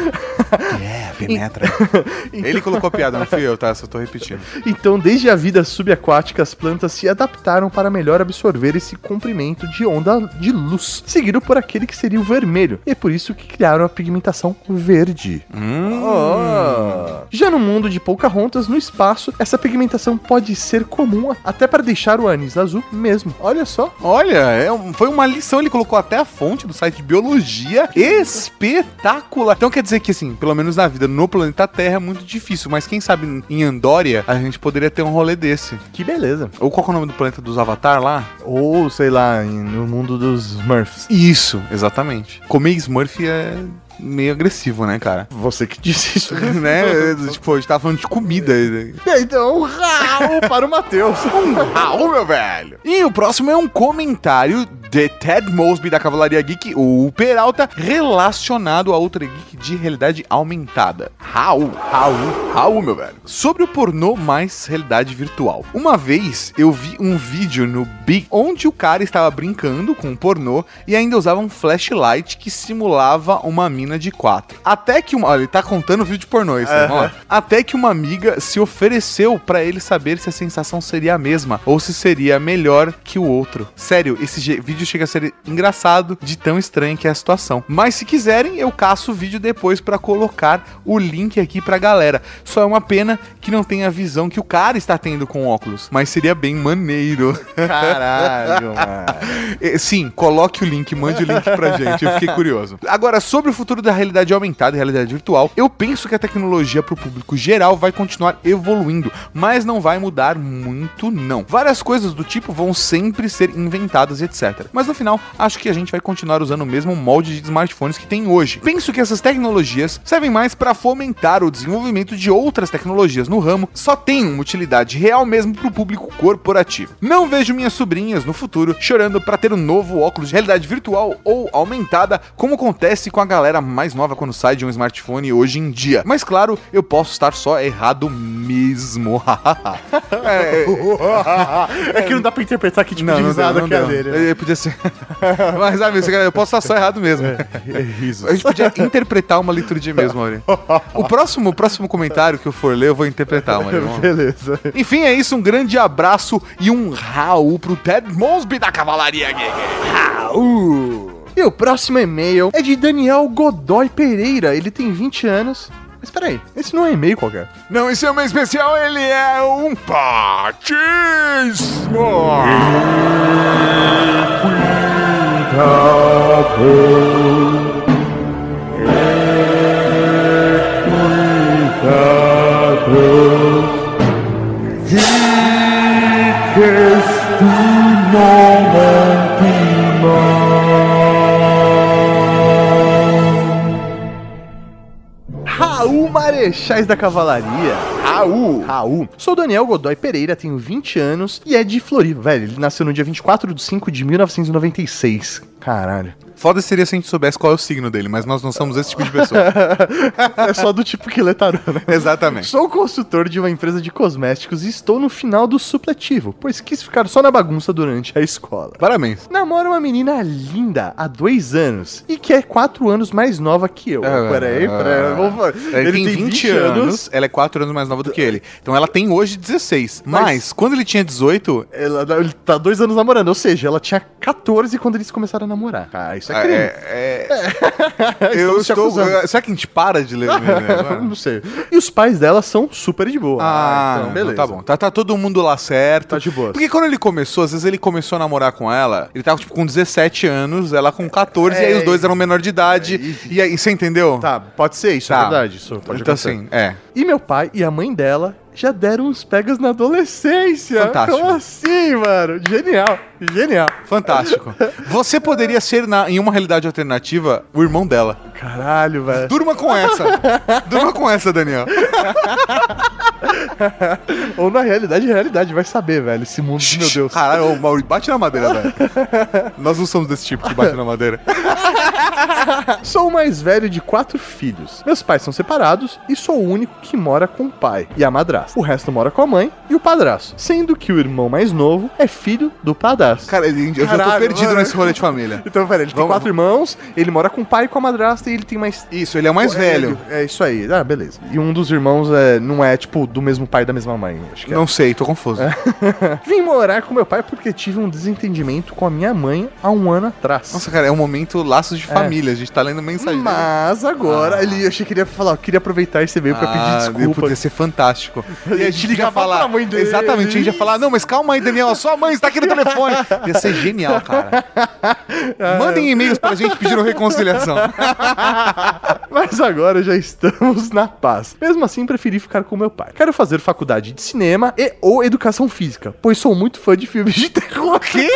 É, <laughs> penetra. <laughs> Ele colocou piada, não fui eu, tá? Só tô repetindo. Então, desde a vida subaquática, as plantas se adaptaram para melhor absorver esse comprimento de onda de luz, seguido por aquele que seria o vermelho. E é por isso que criaram a pigmentação verde. Hum. Ah. Já no mundo de Pocahontas, no espaço, essa pigmentação pode ser comum até para deixar o anis azul mesmo. Olha só. Olha, é um- foi uma lição, ele colocou até a fonte do site de biologia. Espetacular. Então quer dizer que, assim, pelo menos na vida no planeta Terra é muito difícil, mas quem sabe em Andória a gente poderia ter um rolê desse. Que beleza. Ou qual que é o nome do planeta dos Avatar lá? Ou, sei lá, no mundo dos Smurfs. Isso, exatamente. Comer Smurf é meio agressivo, né, cara? Você que disse isso. né? <laughs> tipo, a gente tava falando de comida. Então, Raul para o Matheus. <laughs> Raul, meu velho! E o próximo é um comentário de Ted Mosby da Cavalaria Geek, o Peralta, relacionado a outra geek de realidade aumentada. Raul, Raul, Raul, meu velho. Sobre o pornô mais realidade virtual. Uma vez eu vi um vídeo no Big onde o cara estava brincando com o pornô e ainda usava um flashlight que simulava uma mina menina de 4. Até que uma. Olha, ele tá contando vídeo pornô isso. aí, vamos lá. Até que uma amiga se ofereceu pra ele saber se a sensação seria a mesma ou se seria melhor que o outro. Sério, esse vídeo chega a ser engraçado de tão estranho que é a situação. Mas se quiserem, eu caço o vídeo depois pra colocar o link aqui pra galera. Só é uma pena que não tem a visão que o cara está tendo com óculos, mas seria bem maneiro. Caralho, mano. <laughs> Eh, Sim, coloque o link, mande o link pra gente, eu fiquei curioso. Agora, sobre o futuro da realidade aumentada e realidade virtual, eu penso que a tecnologia pro público geral vai continuar evoluindo, mas não vai mudar muito não. Várias coisas do tipo vão sempre ser inventadas etc. Mas no final, acho que a gente vai continuar usando o mesmo molde de smartphones que tem hoje. Penso que essas tecnologias servem mais para fomentar o desenvolvimento de outras tecnologias no ramo, só tem uma utilidade real mesmo pro público corporativo. Não vejo minhas sobrinhas no futuro chorando para ter um novo óculos de realidade virtual ou aumentada, como acontece com a galera mais nova quando sai de um smartphone hoje em dia. Mas claro, eu posso estar só errado mesmo. <laughs> é, É que não dá pra interpretar que tipo não, de risada não que é deu. dele. né? Eh, Podia ser. <laughs> Mas, sabe, eu posso estar só errado mesmo. É riso. A gente podia interpretar uma liturgia mesmo, Mauri. O próximo, o próximo comentário que eu for ler, eu vou interpretar. Vamos- Beleza. Enfim, é isso. Um grande abraço e um Raul pro Ted Mosby da Cavalaria Geek. E o próximo e-mail é de Daniel Godoy Pereira. Ele tem 20 anos. Mas peraí, esse não é e-mail qualquer. Não, esse é uma especial, ele é um patismo. Raul Marechais da Cavalaria. Raul. Raul. Sou Daniel Godoy Pereira, tenho 20 anos e é de Floripa. Velho, ele nasceu no dia 24 de 5 de 1996. Caralho. Foda seria se a gente soubesse qual é o signo dele, mas nós não somos esse tipo de pessoa. <laughs> É só do tipo que lê tarô, né? Exatamente. Sou consultor de uma empresa de cosméticos e estou no final do supletivo, pois quis ficar só na bagunça durante a escola. Parabéns. Namoro uma menina linda há dois anos e que é quatro anos mais nova que eu. Ah, peraí, peraí. Vamos... Ele, tem 20, anos, ela é 4 anos mais nova do que ele. Então ela tem hoje 16. Mas, Mas- quando ele tinha 18, Ela, ele tá dois anos namorando, ou seja, ela tinha 14 quando eles começaram a namorar. Ah, isso é crime. é, é- <laughs> eu Estamos te estou. <laughs> Será que a gente para de ler? né? <laughs> Não sei. E os pais dela são super de boa. Ah, então, tá bom. Tá, tá todo mundo lá certo. Tá de boa. Porque quando ele começou, às vezes ele começou a namorar com ela, ele tava tipo com 17 anos, ela com 14, e aí É, os dois eram menor de idade. e aí, você entendeu? Tá, pode ser isso, Tá. é verdade. Isso pode então acontecer. assim, é. E meu pai e a mãe dela já deram uns pegas na adolescência. Fantástico. Como assim, mano? Genial. Genial. Fantástico. Você poderia ser, na- em uma realidade alternativa, o irmão dela. Caralho, velho. Durma com essa. Durma com essa, Daniel. <laughs> Ou na realidade, realidade, vai saber, velho. Esse mundo, meu Deus. Caralho, Mauri, bate na madeira, velho. Nós não somos desse tipo que bate na madeira. <laughs> <laughs> Sou o mais velho de quatro filhos. Meus pais são separados e sou o único que mora com o pai e a madrasta. O resto mora com a mãe e o padrasto. Sendo que o irmão mais novo é filho do padrasto. Cara, eu já tô Caralho, perdido mano. nesse rolê de família. Então, peraí, ele tem Vamos- quatro irmãos, ele mora com o pai e com a madrasta e ele tem mais. Isso, ele é o mais É, velho. É isso aí. Ah, beleza. E um dos irmãos é, não é, tipo, do mesmo pai e da mesma mãe. Acho que é. Não sei, tô confuso. <laughs> Vim morar com meu pai porque tive um desentendimento com a minha mãe há um ano atrás. Nossa, cara, é um momento laços de família. A gente tá lendo mensagem. Mas agora, ele, eu achei que ele ia falar, eu queria aproveitar esse e-mail pra pedir desculpa. Podia ser fantástico. <laughs> E a gente ia falar. mãe dele. Exatamente, a gente ia falar, não, mas calma aí, Daniel, a sua mãe está aqui no telefone. Ia ser genial, cara. <laughs> Mandem e-mails pra gente pedindo reconciliação. <laughs> Mas agora já estamos na paz. Mesmo assim, preferi ficar com meu pai. Quero fazer faculdade de cinema e ou educação física, pois sou muito fã de filmes de terror. Quê?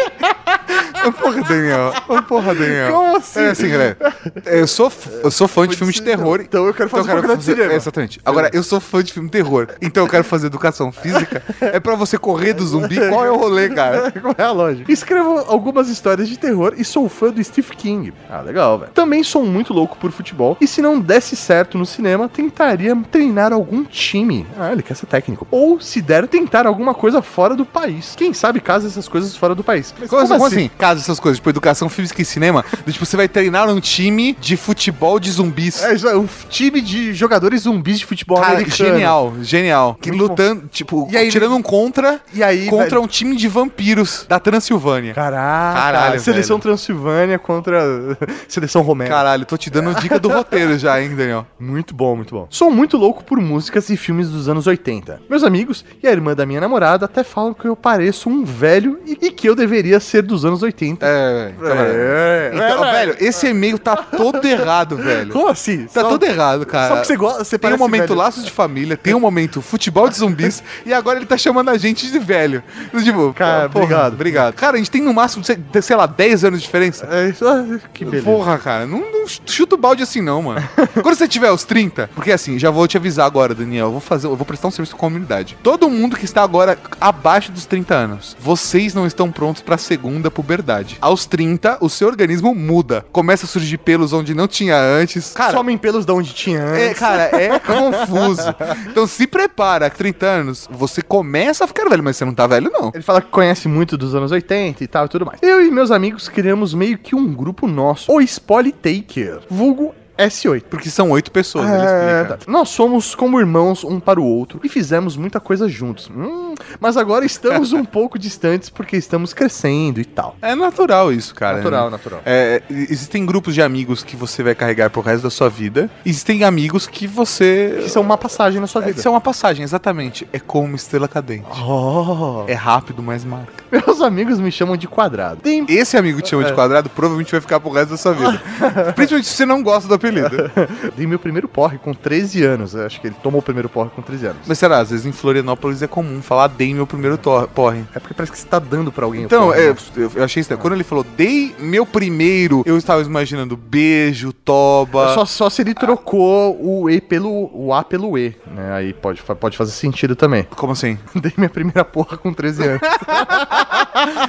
Porra, Daniel. Porra, Daniel. Como assim? É assim, galera. Eu sou, eu sou fã de filme de terror. Então eu quero fazer faculdade de cinema. É, exatamente. Agora, eu sou fã de filme de terror. Então eu quero fazer educação física. É pra você correr do zumbi. Qual é o rolê, cara? <laughs> Qual é a lógica? Escrevo algumas histórias de terror e sou fã do Steve King. Ah, legal, velho. Também sou muito louco por futebol e se não desse certo no cinema, tentaria treinar algum time. Ah, ele quer ser técnico. Ou, se der, tentar alguma coisa fora do país. Quem sabe casa essas coisas fora do país. Mas Como, como assim? errado essas coisas, tipo educação física e cinema. tipo, você vai treinar um time de futebol de zumbis. É, isso é um time de jogadores zumbis de futebol Cara, americano. genial, genial. Que Muito lutando, tipo, E aí- tirando um contra E aí, contra velho- um time de vampiros da Transilvânia. Caraca, Caralho, Seleção velho. Transilvânia contra <laughs> Seleção Romênia. Caralho, tô te dando dica do <laughs> roteiro já, hein, Daniel? Muito bom, muito bom. Sou muito louco por músicas e filmes dos anos 80. Meus amigos e a irmã da minha namorada até falam que eu pareço um velho e, e que eu deveria ser dos anos 80. É, então, É, Então, é, velho, esse e-mail tá todo errado, velho. Como assim? Tá Só- todo errado, cara. Só porque você gosta, você Tem um momento velho. laços de família, tem um momento futebol de zumbis <laughs> e agora ele tá chamando a gente de velho. Tipo, Cara, porra, obrigado. Obrigado. Cara, a gente tem no máximo, sei lá, 10 anos de diferença. É isso, ah, que beleza. Porra, cara, não, não chuta o balde assim não, mano. <laughs> Quando você tiver os 30, porque assim, já vou te avisar agora, Daniel, eu vou fazer, eu vou prestar um serviço com a comunidade. Todo mundo que está agora abaixo dos 30 anos, vocês não estão prontos pra segunda puberdade. Aos 30, o seu organismo muda. Começa a surgir pelos onde não tinha antes. Cara, Somem pelos de onde tinha antes. é, cara, é <laughs> confuso. Então se prepara, 30 anos, você começa a ficar velho, mas você não tá velho, não. Ele fala que conhece muito dos anos 80 e tal e tudo mais. Eu e meus amigos criamos meio que um grupo nosso, o Spoilitaker, vulgo S8. Porque são oito pessoas, ele É, explica. tá. Nós somos como irmãos um para o outro e fizemos muita coisa juntos. Hum, mas agora estamos um <laughs> pouco distantes porque estamos crescendo e tal. É natural isso, cara. Natural, né? natural. É, existem grupos de amigos que você vai carregar pro resto da sua vida. Existem amigos que você. Isso é uma passagem na sua É, vida. Isso é uma passagem, exatamente. É como uma estrela cadente. Oh. É rápido, mas marca. Meus amigos me chamam de quadrado. Tem Esse amigo que te chama de É. quadrado provavelmente vai ficar pro resto da sua vida. <laughs> Principalmente se você não gosta do apelido. <laughs> Dei meu primeiro porre com 13 anos. Eu Acho que ele tomou o primeiro porre com 13 anos. Mas será, às vezes em Florianópolis é comum falar dei meu primeiro porre. É porque parece que você tá dando pra alguém. o Então, porre, é, né? eu achei isso. Quando ele falou dei meu primeiro, eu estava imaginando beijo, toba. Só, só se ele trocou o E pelo o A pelo E, né? Aí pode, pode fazer sentido também. Como assim? <laughs> Dei minha primeira porra com 13 anos. <laughs>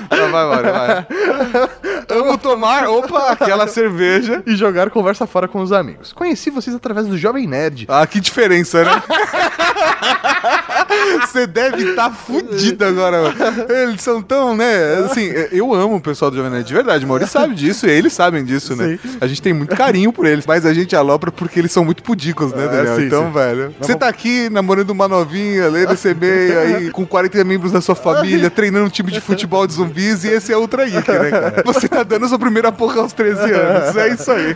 Vai, vai, vai, vai. Amo tomar, opa, aquela cerveja. e jogar conversa fora com os amigos. Conheci vocês através do Jovem Nerd. <laughs> Ah, que diferença, né? <laughs> Você deve estar fudido agora, mano. Eles são tão, né? Assim, eu amo o pessoal do Jovem Nerd de verdade. O Maurício sabe disso e eles sabem disso, né? A gente tem muito carinho por eles, mas a gente alopra porque eles são muito pudicos, né, É, Daniel? sim, então, sim. velho. Você tá aqui namorando uma novinha, lendo esse <laughs> e-mail aí, com 40 membros da sua família, treinando um time de futebol de zumbis e esse é Ultra Geek, né, cara? Você tá dando a sua primeira porra aos 13 anos. É isso aí.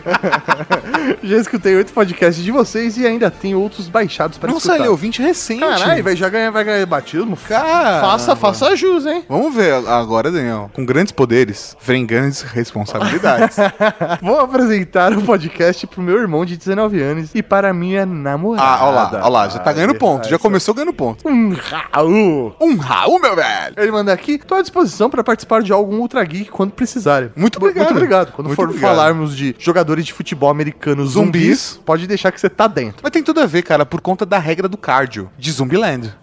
<laughs> Já escutei oito podcasts de vocês e ainda tem outros baixados para Nossa, escutar. ele é ouvinte recente. Caralho, vai, já ganhar, vai ganhar batismo? Cara. Faça, faça jus, hein? Vamos ver agora, Daniel. Com grandes poderes, vem grandes responsabilidades. <laughs> Vou apresentar o podcast pro meu irmão de 19 anos e para minha namorada. ah, olha lá, olha lá, já tá ganhando ponto. Já começou ganhando ponto. Um Raul. Um Raul, meu velho. Ele manda aqui, tô à disposição para participar de algum Ultra Geek quando precisarem. Muito obrigado. Muito obrigado. Quando Muito for obrigado. falarmos de jogadores de futebol americanos zumbis, Zumbis. pode deixar que você tá dentro. Mas tem tudo a ver, cara, por conta da regra do cardio de Zumbiland.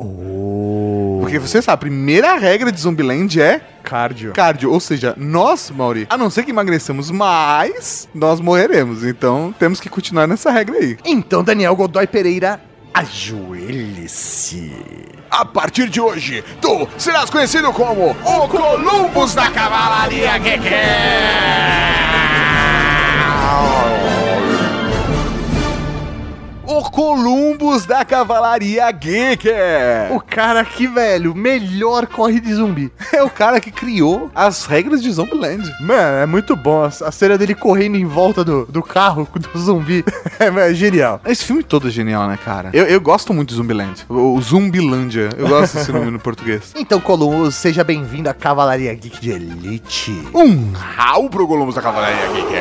Porque você sabe, a primeira regra de Zumbiland é Cardio. cardio. Ou seja, nós, Mauri, a não ser que emagreçamos mais, nós morreremos. Então temos que continuar nessa regra aí. Então, Daniel Godoy Pereira, ajoelhe-se. A partir de hoje, tu serás conhecido como o Columbus da Cavalaria Geek. O Columbus da Cavalaria Geek. O cara aqui, velho, melhor corre de zumbi. É o cara que criou as regras de Zombieland. Mano, é muito bom. A cena dele correndo em volta do, do carro <laughs> do zumbi é, é genial. Esse filme todo é genial, né, cara? Eu, eu gosto muito de Zumbiland. O, o Zumbilândia. Eu gosto desse nome no português. <laughs> Então, Columbus, seja bem-vindo à Cavalaria Geek de Elite. Um Raul pro Columbus da Cavalaria Geek.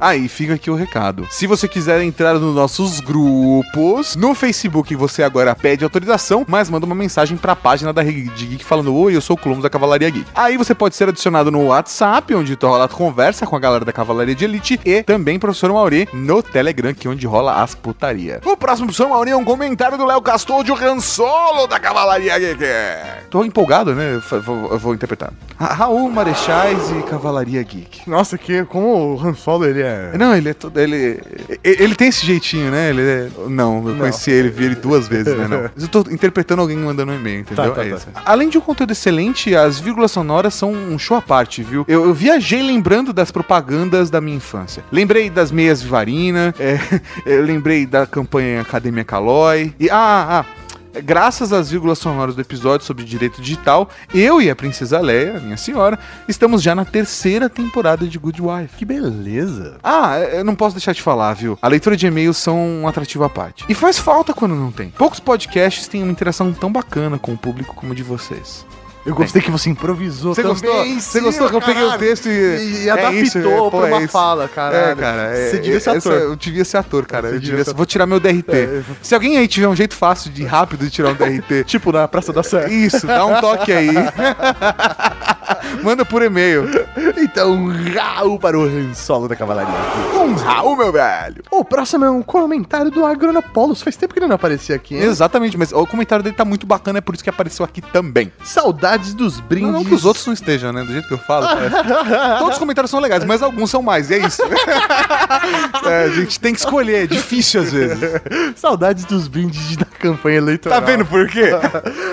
Aí fica aqui o recado. Se você quiser entrar nos nossos grupos, no Facebook você agora pede autorização, mas manda uma mensagem pra página da Rede Geek falando: Oi, eu sou o Columbus da Cavalaria Geek. Aí você pode ser adicionado no WhatsApp, onde rola conversa com a galera da Cavalaria de Elite, e também professor Mauri no Telegram, que é onde rola as putaria. O próximo professor Mauri é um comentário do Léo Castor de Han Solo da Cavalaria Geek. Tô empolgado, né? Eu vou, eu vou interpretar. Ra- Raul Marechais e Cavalaria Geek. Nossa, que como o Han Solo, ele é... Não, ele é todo. Ele, ele, tem esse jeitinho, né? Ele é. Não, eu conheci ele, vi ele duas vezes, né? Não. Mas <laughs> eu tô interpretando alguém mandando um e-mail, entendeu? Tá, tá, é tá. isso. Além de um conteúdo excelente, as vírgulas sonoras são um show à parte, viu? Eu, eu viajei lembrando das propagandas da minha infância. Lembrei das meias Vivarina, é, eu <laughs> lembrei da campanha Academia Calói. E. Ah, ah. Graças às vírgulas sonoras do episódio sobre direito digital, eu e a Princesa Leia, minha senhora, estamos já na terceira temporada de Good Wife. Que beleza. Ah, eu não posso deixar de falar, viu? A leitura de e-mails são um atrativo à parte. E faz falta quando não tem. Poucos podcasts têm uma interação tão bacana com o público como a de vocês. Eu gostei que você improvisou Você também. gostou? Você gostou que eu peguei o texto e. E adaptou isso, é, pô, pra uma é isso. fala, cara. É, cara. é- Você devia ser ator. Eu devia ser ator, cara. Eu devia ser- Vou tirar meu DRT. É. Se alguém aí tiver um jeito fácil de rápido de tirar um DRT, <laughs> Tipo na Praça da Sé. isso, dá um toque aí. <laughs> <laughs> Manda por e-mail. Então, um Raul para o Han Solo da Cavalaria. Um Raul, meu velho. O próximo é um comentário do Agronopolos. Faz tempo que ele não aparecia aqui, hein? Exatamente, mas o comentário dele tá muito bacana, é por isso que apareceu aqui também. Saudades dos brindes. Não, não que os outros não estejam, né? Do jeito que eu falo. <laughs> Todos os comentários são legais, mas alguns são mais, e é isso. <laughs> É, a gente tem que escolher, é difícil às vezes. Saudades dos brindes da campanha eleitoral. Tá vendo por quê?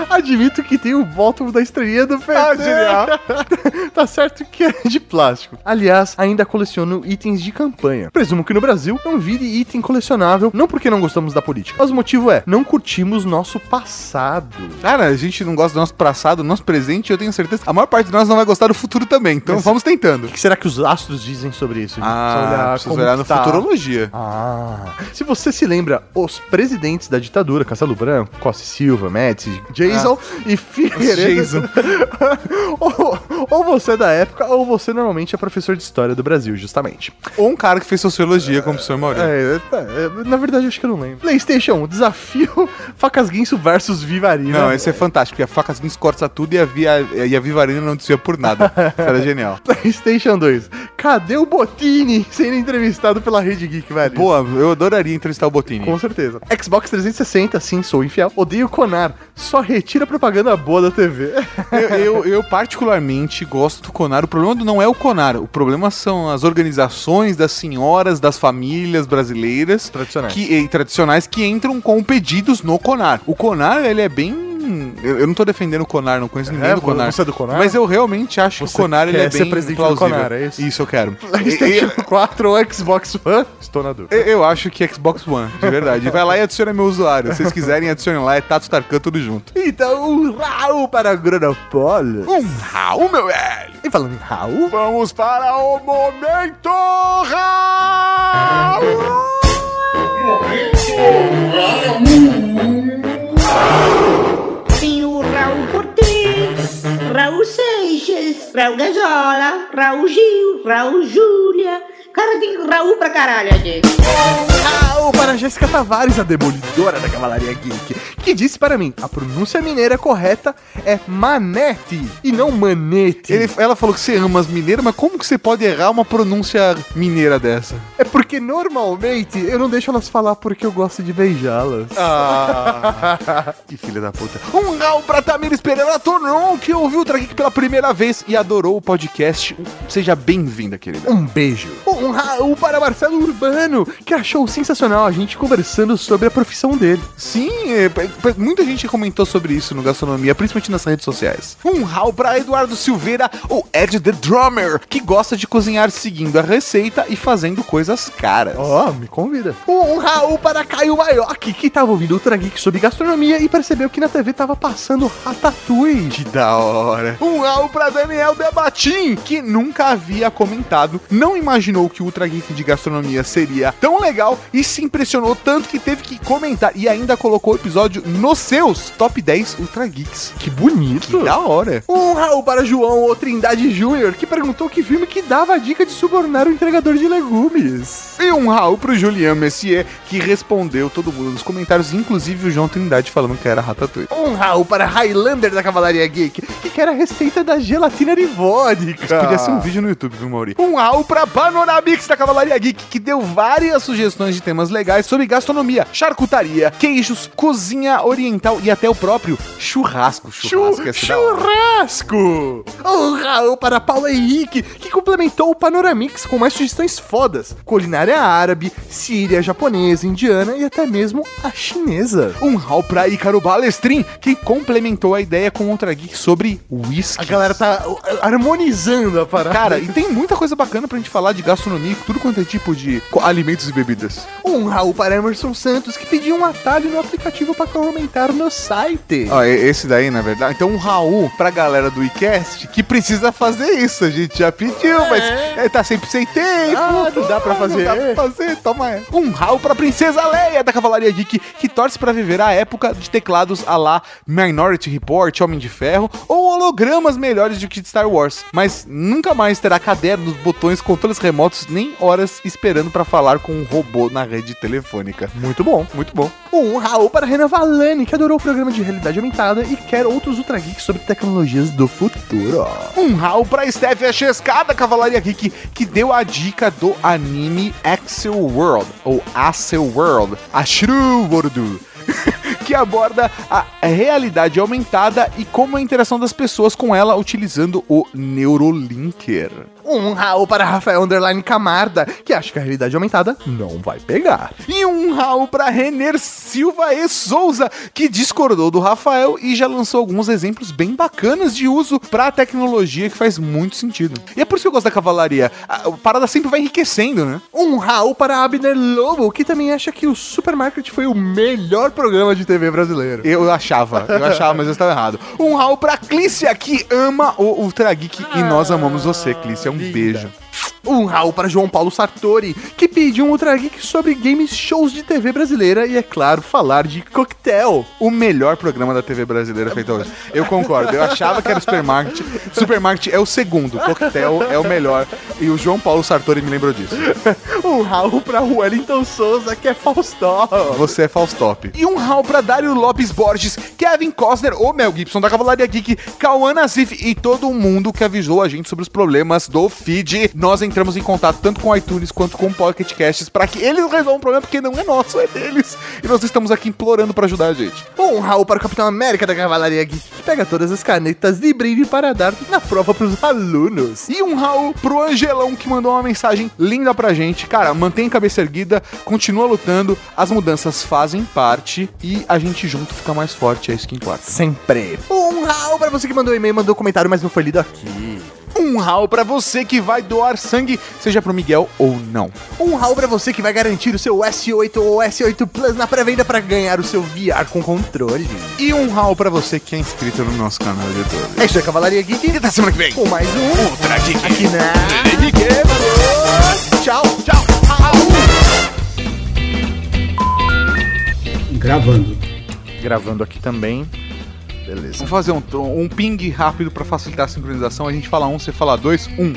Admito que tem o voto da estrelinha do PT. Ah, genial. <laughs> tá certo que é de plástico. Aliás, ainda coleciono itens de campanha. Presumo que no Brasil não vire item colecionável, não porque não gostamos da política, mas o motivo é, não curtimos nosso passado. Cara, a gente não gosta do nosso passado, do nosso presente, eu tenho certeza. A maior parte de nós não vai gostar do futuro também, então Mas- vamos tentando. O que será que os astros dizem sobre isso? Ah, precisa olhar no tá. Futurologia. Ah, se você se lembra, os presidentes da ditadura, Castelo Branco, Costa Silva, Médici, Jason e Figueiredo. <laughs> Jason. <laughs> ou, ou você é da época, ou você normalmente é professor de história do Brasil, justamente. Ou um cara que fez sociologia, como o senhor Maurício. É, tá, é, na verdade, acho que eu não lembro. PlayStation 1, desafio <laughs> Facas Guinso versus Vivarina. Não, esse é fantástico, porque a faca Guinness corta tudo e a, via, e a Vivarina não desvia por nada. Isso era genial. <laughs> PlayStation 2, cadê o Botini sendo entrevistado pela Rede Geek, velho? Boa, eu adoraria entrevistar o Botini. Com certeza. Xbox 360, sim, sou infiel. Odeio Conar. Só retira propaganda boa da TV. <laughs> Eu, eu, eu particularmente gosto do Conar. O problema não é o Conar, o problema são as organizações das senhoras, das famílias brasileiras Tradicionais. que, e tradicionais que entram com pedidos no Conar. O Conar, ele é bem. Eu, eu não tô defendendo o Conar, não conheço ninguém É, do Conar. você é do Conar? Mas eu realmente acho que Você o Conar ele é bem presidente plausível. Conar, é isso? eu quero. <laughs> PlayStation 4 ou Xbox One? Estou na dúvida. Eu, eu acho que Xbox One, de verdade. Vai lá e adiciona meu usuário. Se vocês quiserem, adicione lá, é Tato Tarkan tudo junto. Então, um Raul para Granopolo. Um Raul, meu velho! E falando em Raul, Vamos para o Momento Raul! Tem o Raul Cortez, Raul Seixas, Raul Gazola, Raul Gil, Raul Júlia. Cara, tem Raul pra caralho aqui. Raul para Jéssica Tavares, a demolidora da Cavalaria Geek, que disse para mim, a pronúncia mineira correta é Manete e não Manete. Ele- ela falou que você ama as mineiras, mas como que você pode errar uma pronúncia mineira dessa? É porque normalmente eu não deixo elas falar porque eu gosto de beijá-las. Ah, <laughs> que filha da puta. Um Raul pra Tamires Pereira Tonon, que ouviu o Trageek pela primeira vez e adorou o podcast. Seja bem-vinda, querida. Um beijo. Um Raul para Marcelo Urbano, que achou sensacional a gente conversando sobre a profissão dele. Sim, é, p- p- muita gente comentou sobre isso no Gastronomia, principalmente nas redes sociais. Um Raul pra Eduardo Silveira, o Ed the Drummer, que gosta de cozinhar seguindo a receita e fazendo coisas caras. Ó, me convida. Um Raul para Caio Maioc, que tava ouvindo Ultra Geek sobre gastronomia e percebeu que na TV tava passando Ratatouille. Que da hora. Um Raul pra Daniel Debatim, que nunca havia comentado, não imaginou que o Ultra Geek de gastronomia seria tão legal e se impressionou tanto que teve que comentar e ainda colocou o episódio nos seus top 10 Ultra Geeks. Que bonito. Que da hora. Um Raul para João ou Trindade Júnior, que perguntou que filme que dava a dica de subornar o entregador de legumes. E um Raul pro Julian Messier, que respondeu todo mundo nos comentários, inclusive o João Trindade falando que era Ratatouille. Um Raul para Highlander da Cavalaria Geek, que quer a receita da gelatina de vodka. Podia ser um vídeo no YouTube, viu, Mauri? Um Raul pra Panoramix da Cavalaria Geek, que deu várias sugestões de temas legais sobre gastronomia, charcutaria, queijos, cozinha oriental e até o próprio churrasco. Churrasco, da hora. Churrasco! Um Raul para Paulo Henrique, que complementou o Panoramix com mais sugestões fodas. Culinária árabe, síria, japonesa, indiana e até mesmo a chinesa. Um hall pra Ícaro Balestrin, que complementou a ideia com outra geek sobre whisky. A galera tá harmonizando a parada. Cara, e tem muita coisa bacana pra gente falar de gastronomia, tudo quanto é tipo de alimentos e bebidas. um Raul para Emerson Santos, que pediu um atalho no aplicativo para comentar no site. Ó, esse daí, na verdade. Então, um Raul pra galera do iCast que precisa fazer isso. A gente já pediu, mas é, tá sempre sem tempo. Ah, não dá pra fazer. Não dá pra fazer, toma essa. Um Raul pra Princesa Leia da Cavalaria Geek, que torce pra viver a época de teclados a lá Minority Report, Homem de Ferro, ou hologramas melhores do que de Star Wars. Mas nunca mais terá cadernos, botões, controles remotos, nem horas esperando pra falar com um robô na rede telefônica. Muito bom. Muito bom. Um Raul para Renan Valani, que adorou o programa de realidade aumentada e quer outros Ultra Geeks sobre tecnologias do futuro. Um Raul pra Steph Chesca da Cavalaria Geek, que deu a dica do anime Axel World, ou Axel World, Ashru World, <laughs> que aborda a realidade aumentada e como a interação das pessoas com ela utilizando o Neurolinker. Um Raul para Rafael Underline Camarda, que acha que a realidade aumentada não vai pegar. E um Raul pra Renner Silva e Souza, que discordou do Rafael e já lançou alguns exemplos bem bacanas de uso pra tecnologia que faz muito sentido. E é por isso que eu gosto da cavalaria. A a parada sempre vai enriquecendo, né? Um Raul para Abner Lobo, que também acha que o Supermarket foi o melhor programa de TV brasileiro. Eu achava, eu achava, mas eu estava errado. Um Raul pra Clícia, que ama o Ultra Geek e nós amamos você, Clícia. Um beijo. Um Raul para João Paulo Sartori, que pediu um Ultra Geek sobre games shows de TV brasileira e, é claro, falar de coquetel. O melhor programa da TV brasileira feito hoje. Eu concordo, eu achava que era o Supermarket. Supermarket é o segundo, Coquetel é o melhor. E o João Paulo Sartori me lembrou disso. <laughs> Um Raul para Wellington Souza, que é Faustó. Você é Faustop. E um Raul pra Dário Lopes Borges, Kevin Costner, o Mel Gibson da Cavalaria Geek, Cauã Nassif e todo mundo que avisou a gente sobre os problemas do feed. Nós entramos em contato tanto com o iTunes quanto com o Pocket Casts para que eles resolvam o problema, porque não é nosso, é deles. E nós estamos aqui implorando para ajudar a gente. Um Raul para o Capitão América da Cavalaria Geek, que pega todas as canetas de brinde para dar na prova pros alunos. E um Raul pro Angelão que mandou uma mensagem linda pra gente. Cara, mantém a cabeça erguida, continua lutando, as mudanças fazem parte e a gente junto fica mais forte, é isso que importa. Sempre. Um Raul para você que mandou e-mail, mandou comentário, mas não foi lido aqui. Um Raul pra você que vai doar sangue, seja pro Miguel ou não. Um Raul pra você que vai garantir o seu S8 ou S8 Plus na pré-venda para ganhar o seu VR com controle. E um Raul pra você que é inscrito no nosso canal de YouTube. É isso aí, Cavalaria Geek. E até semana que vem. Com mais um Ultra Geek. aqui na Geek. Tchau, tchau. Gravando. Gravando aqui também. Beleza. Vamos fazer um, um ping rápido pra facilitar a sincronização. A gente fala um, você fala dois, um.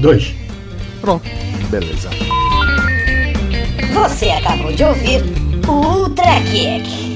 Dois. Pronto. Beleza. Você acabou de ouvir o Ultra Geek.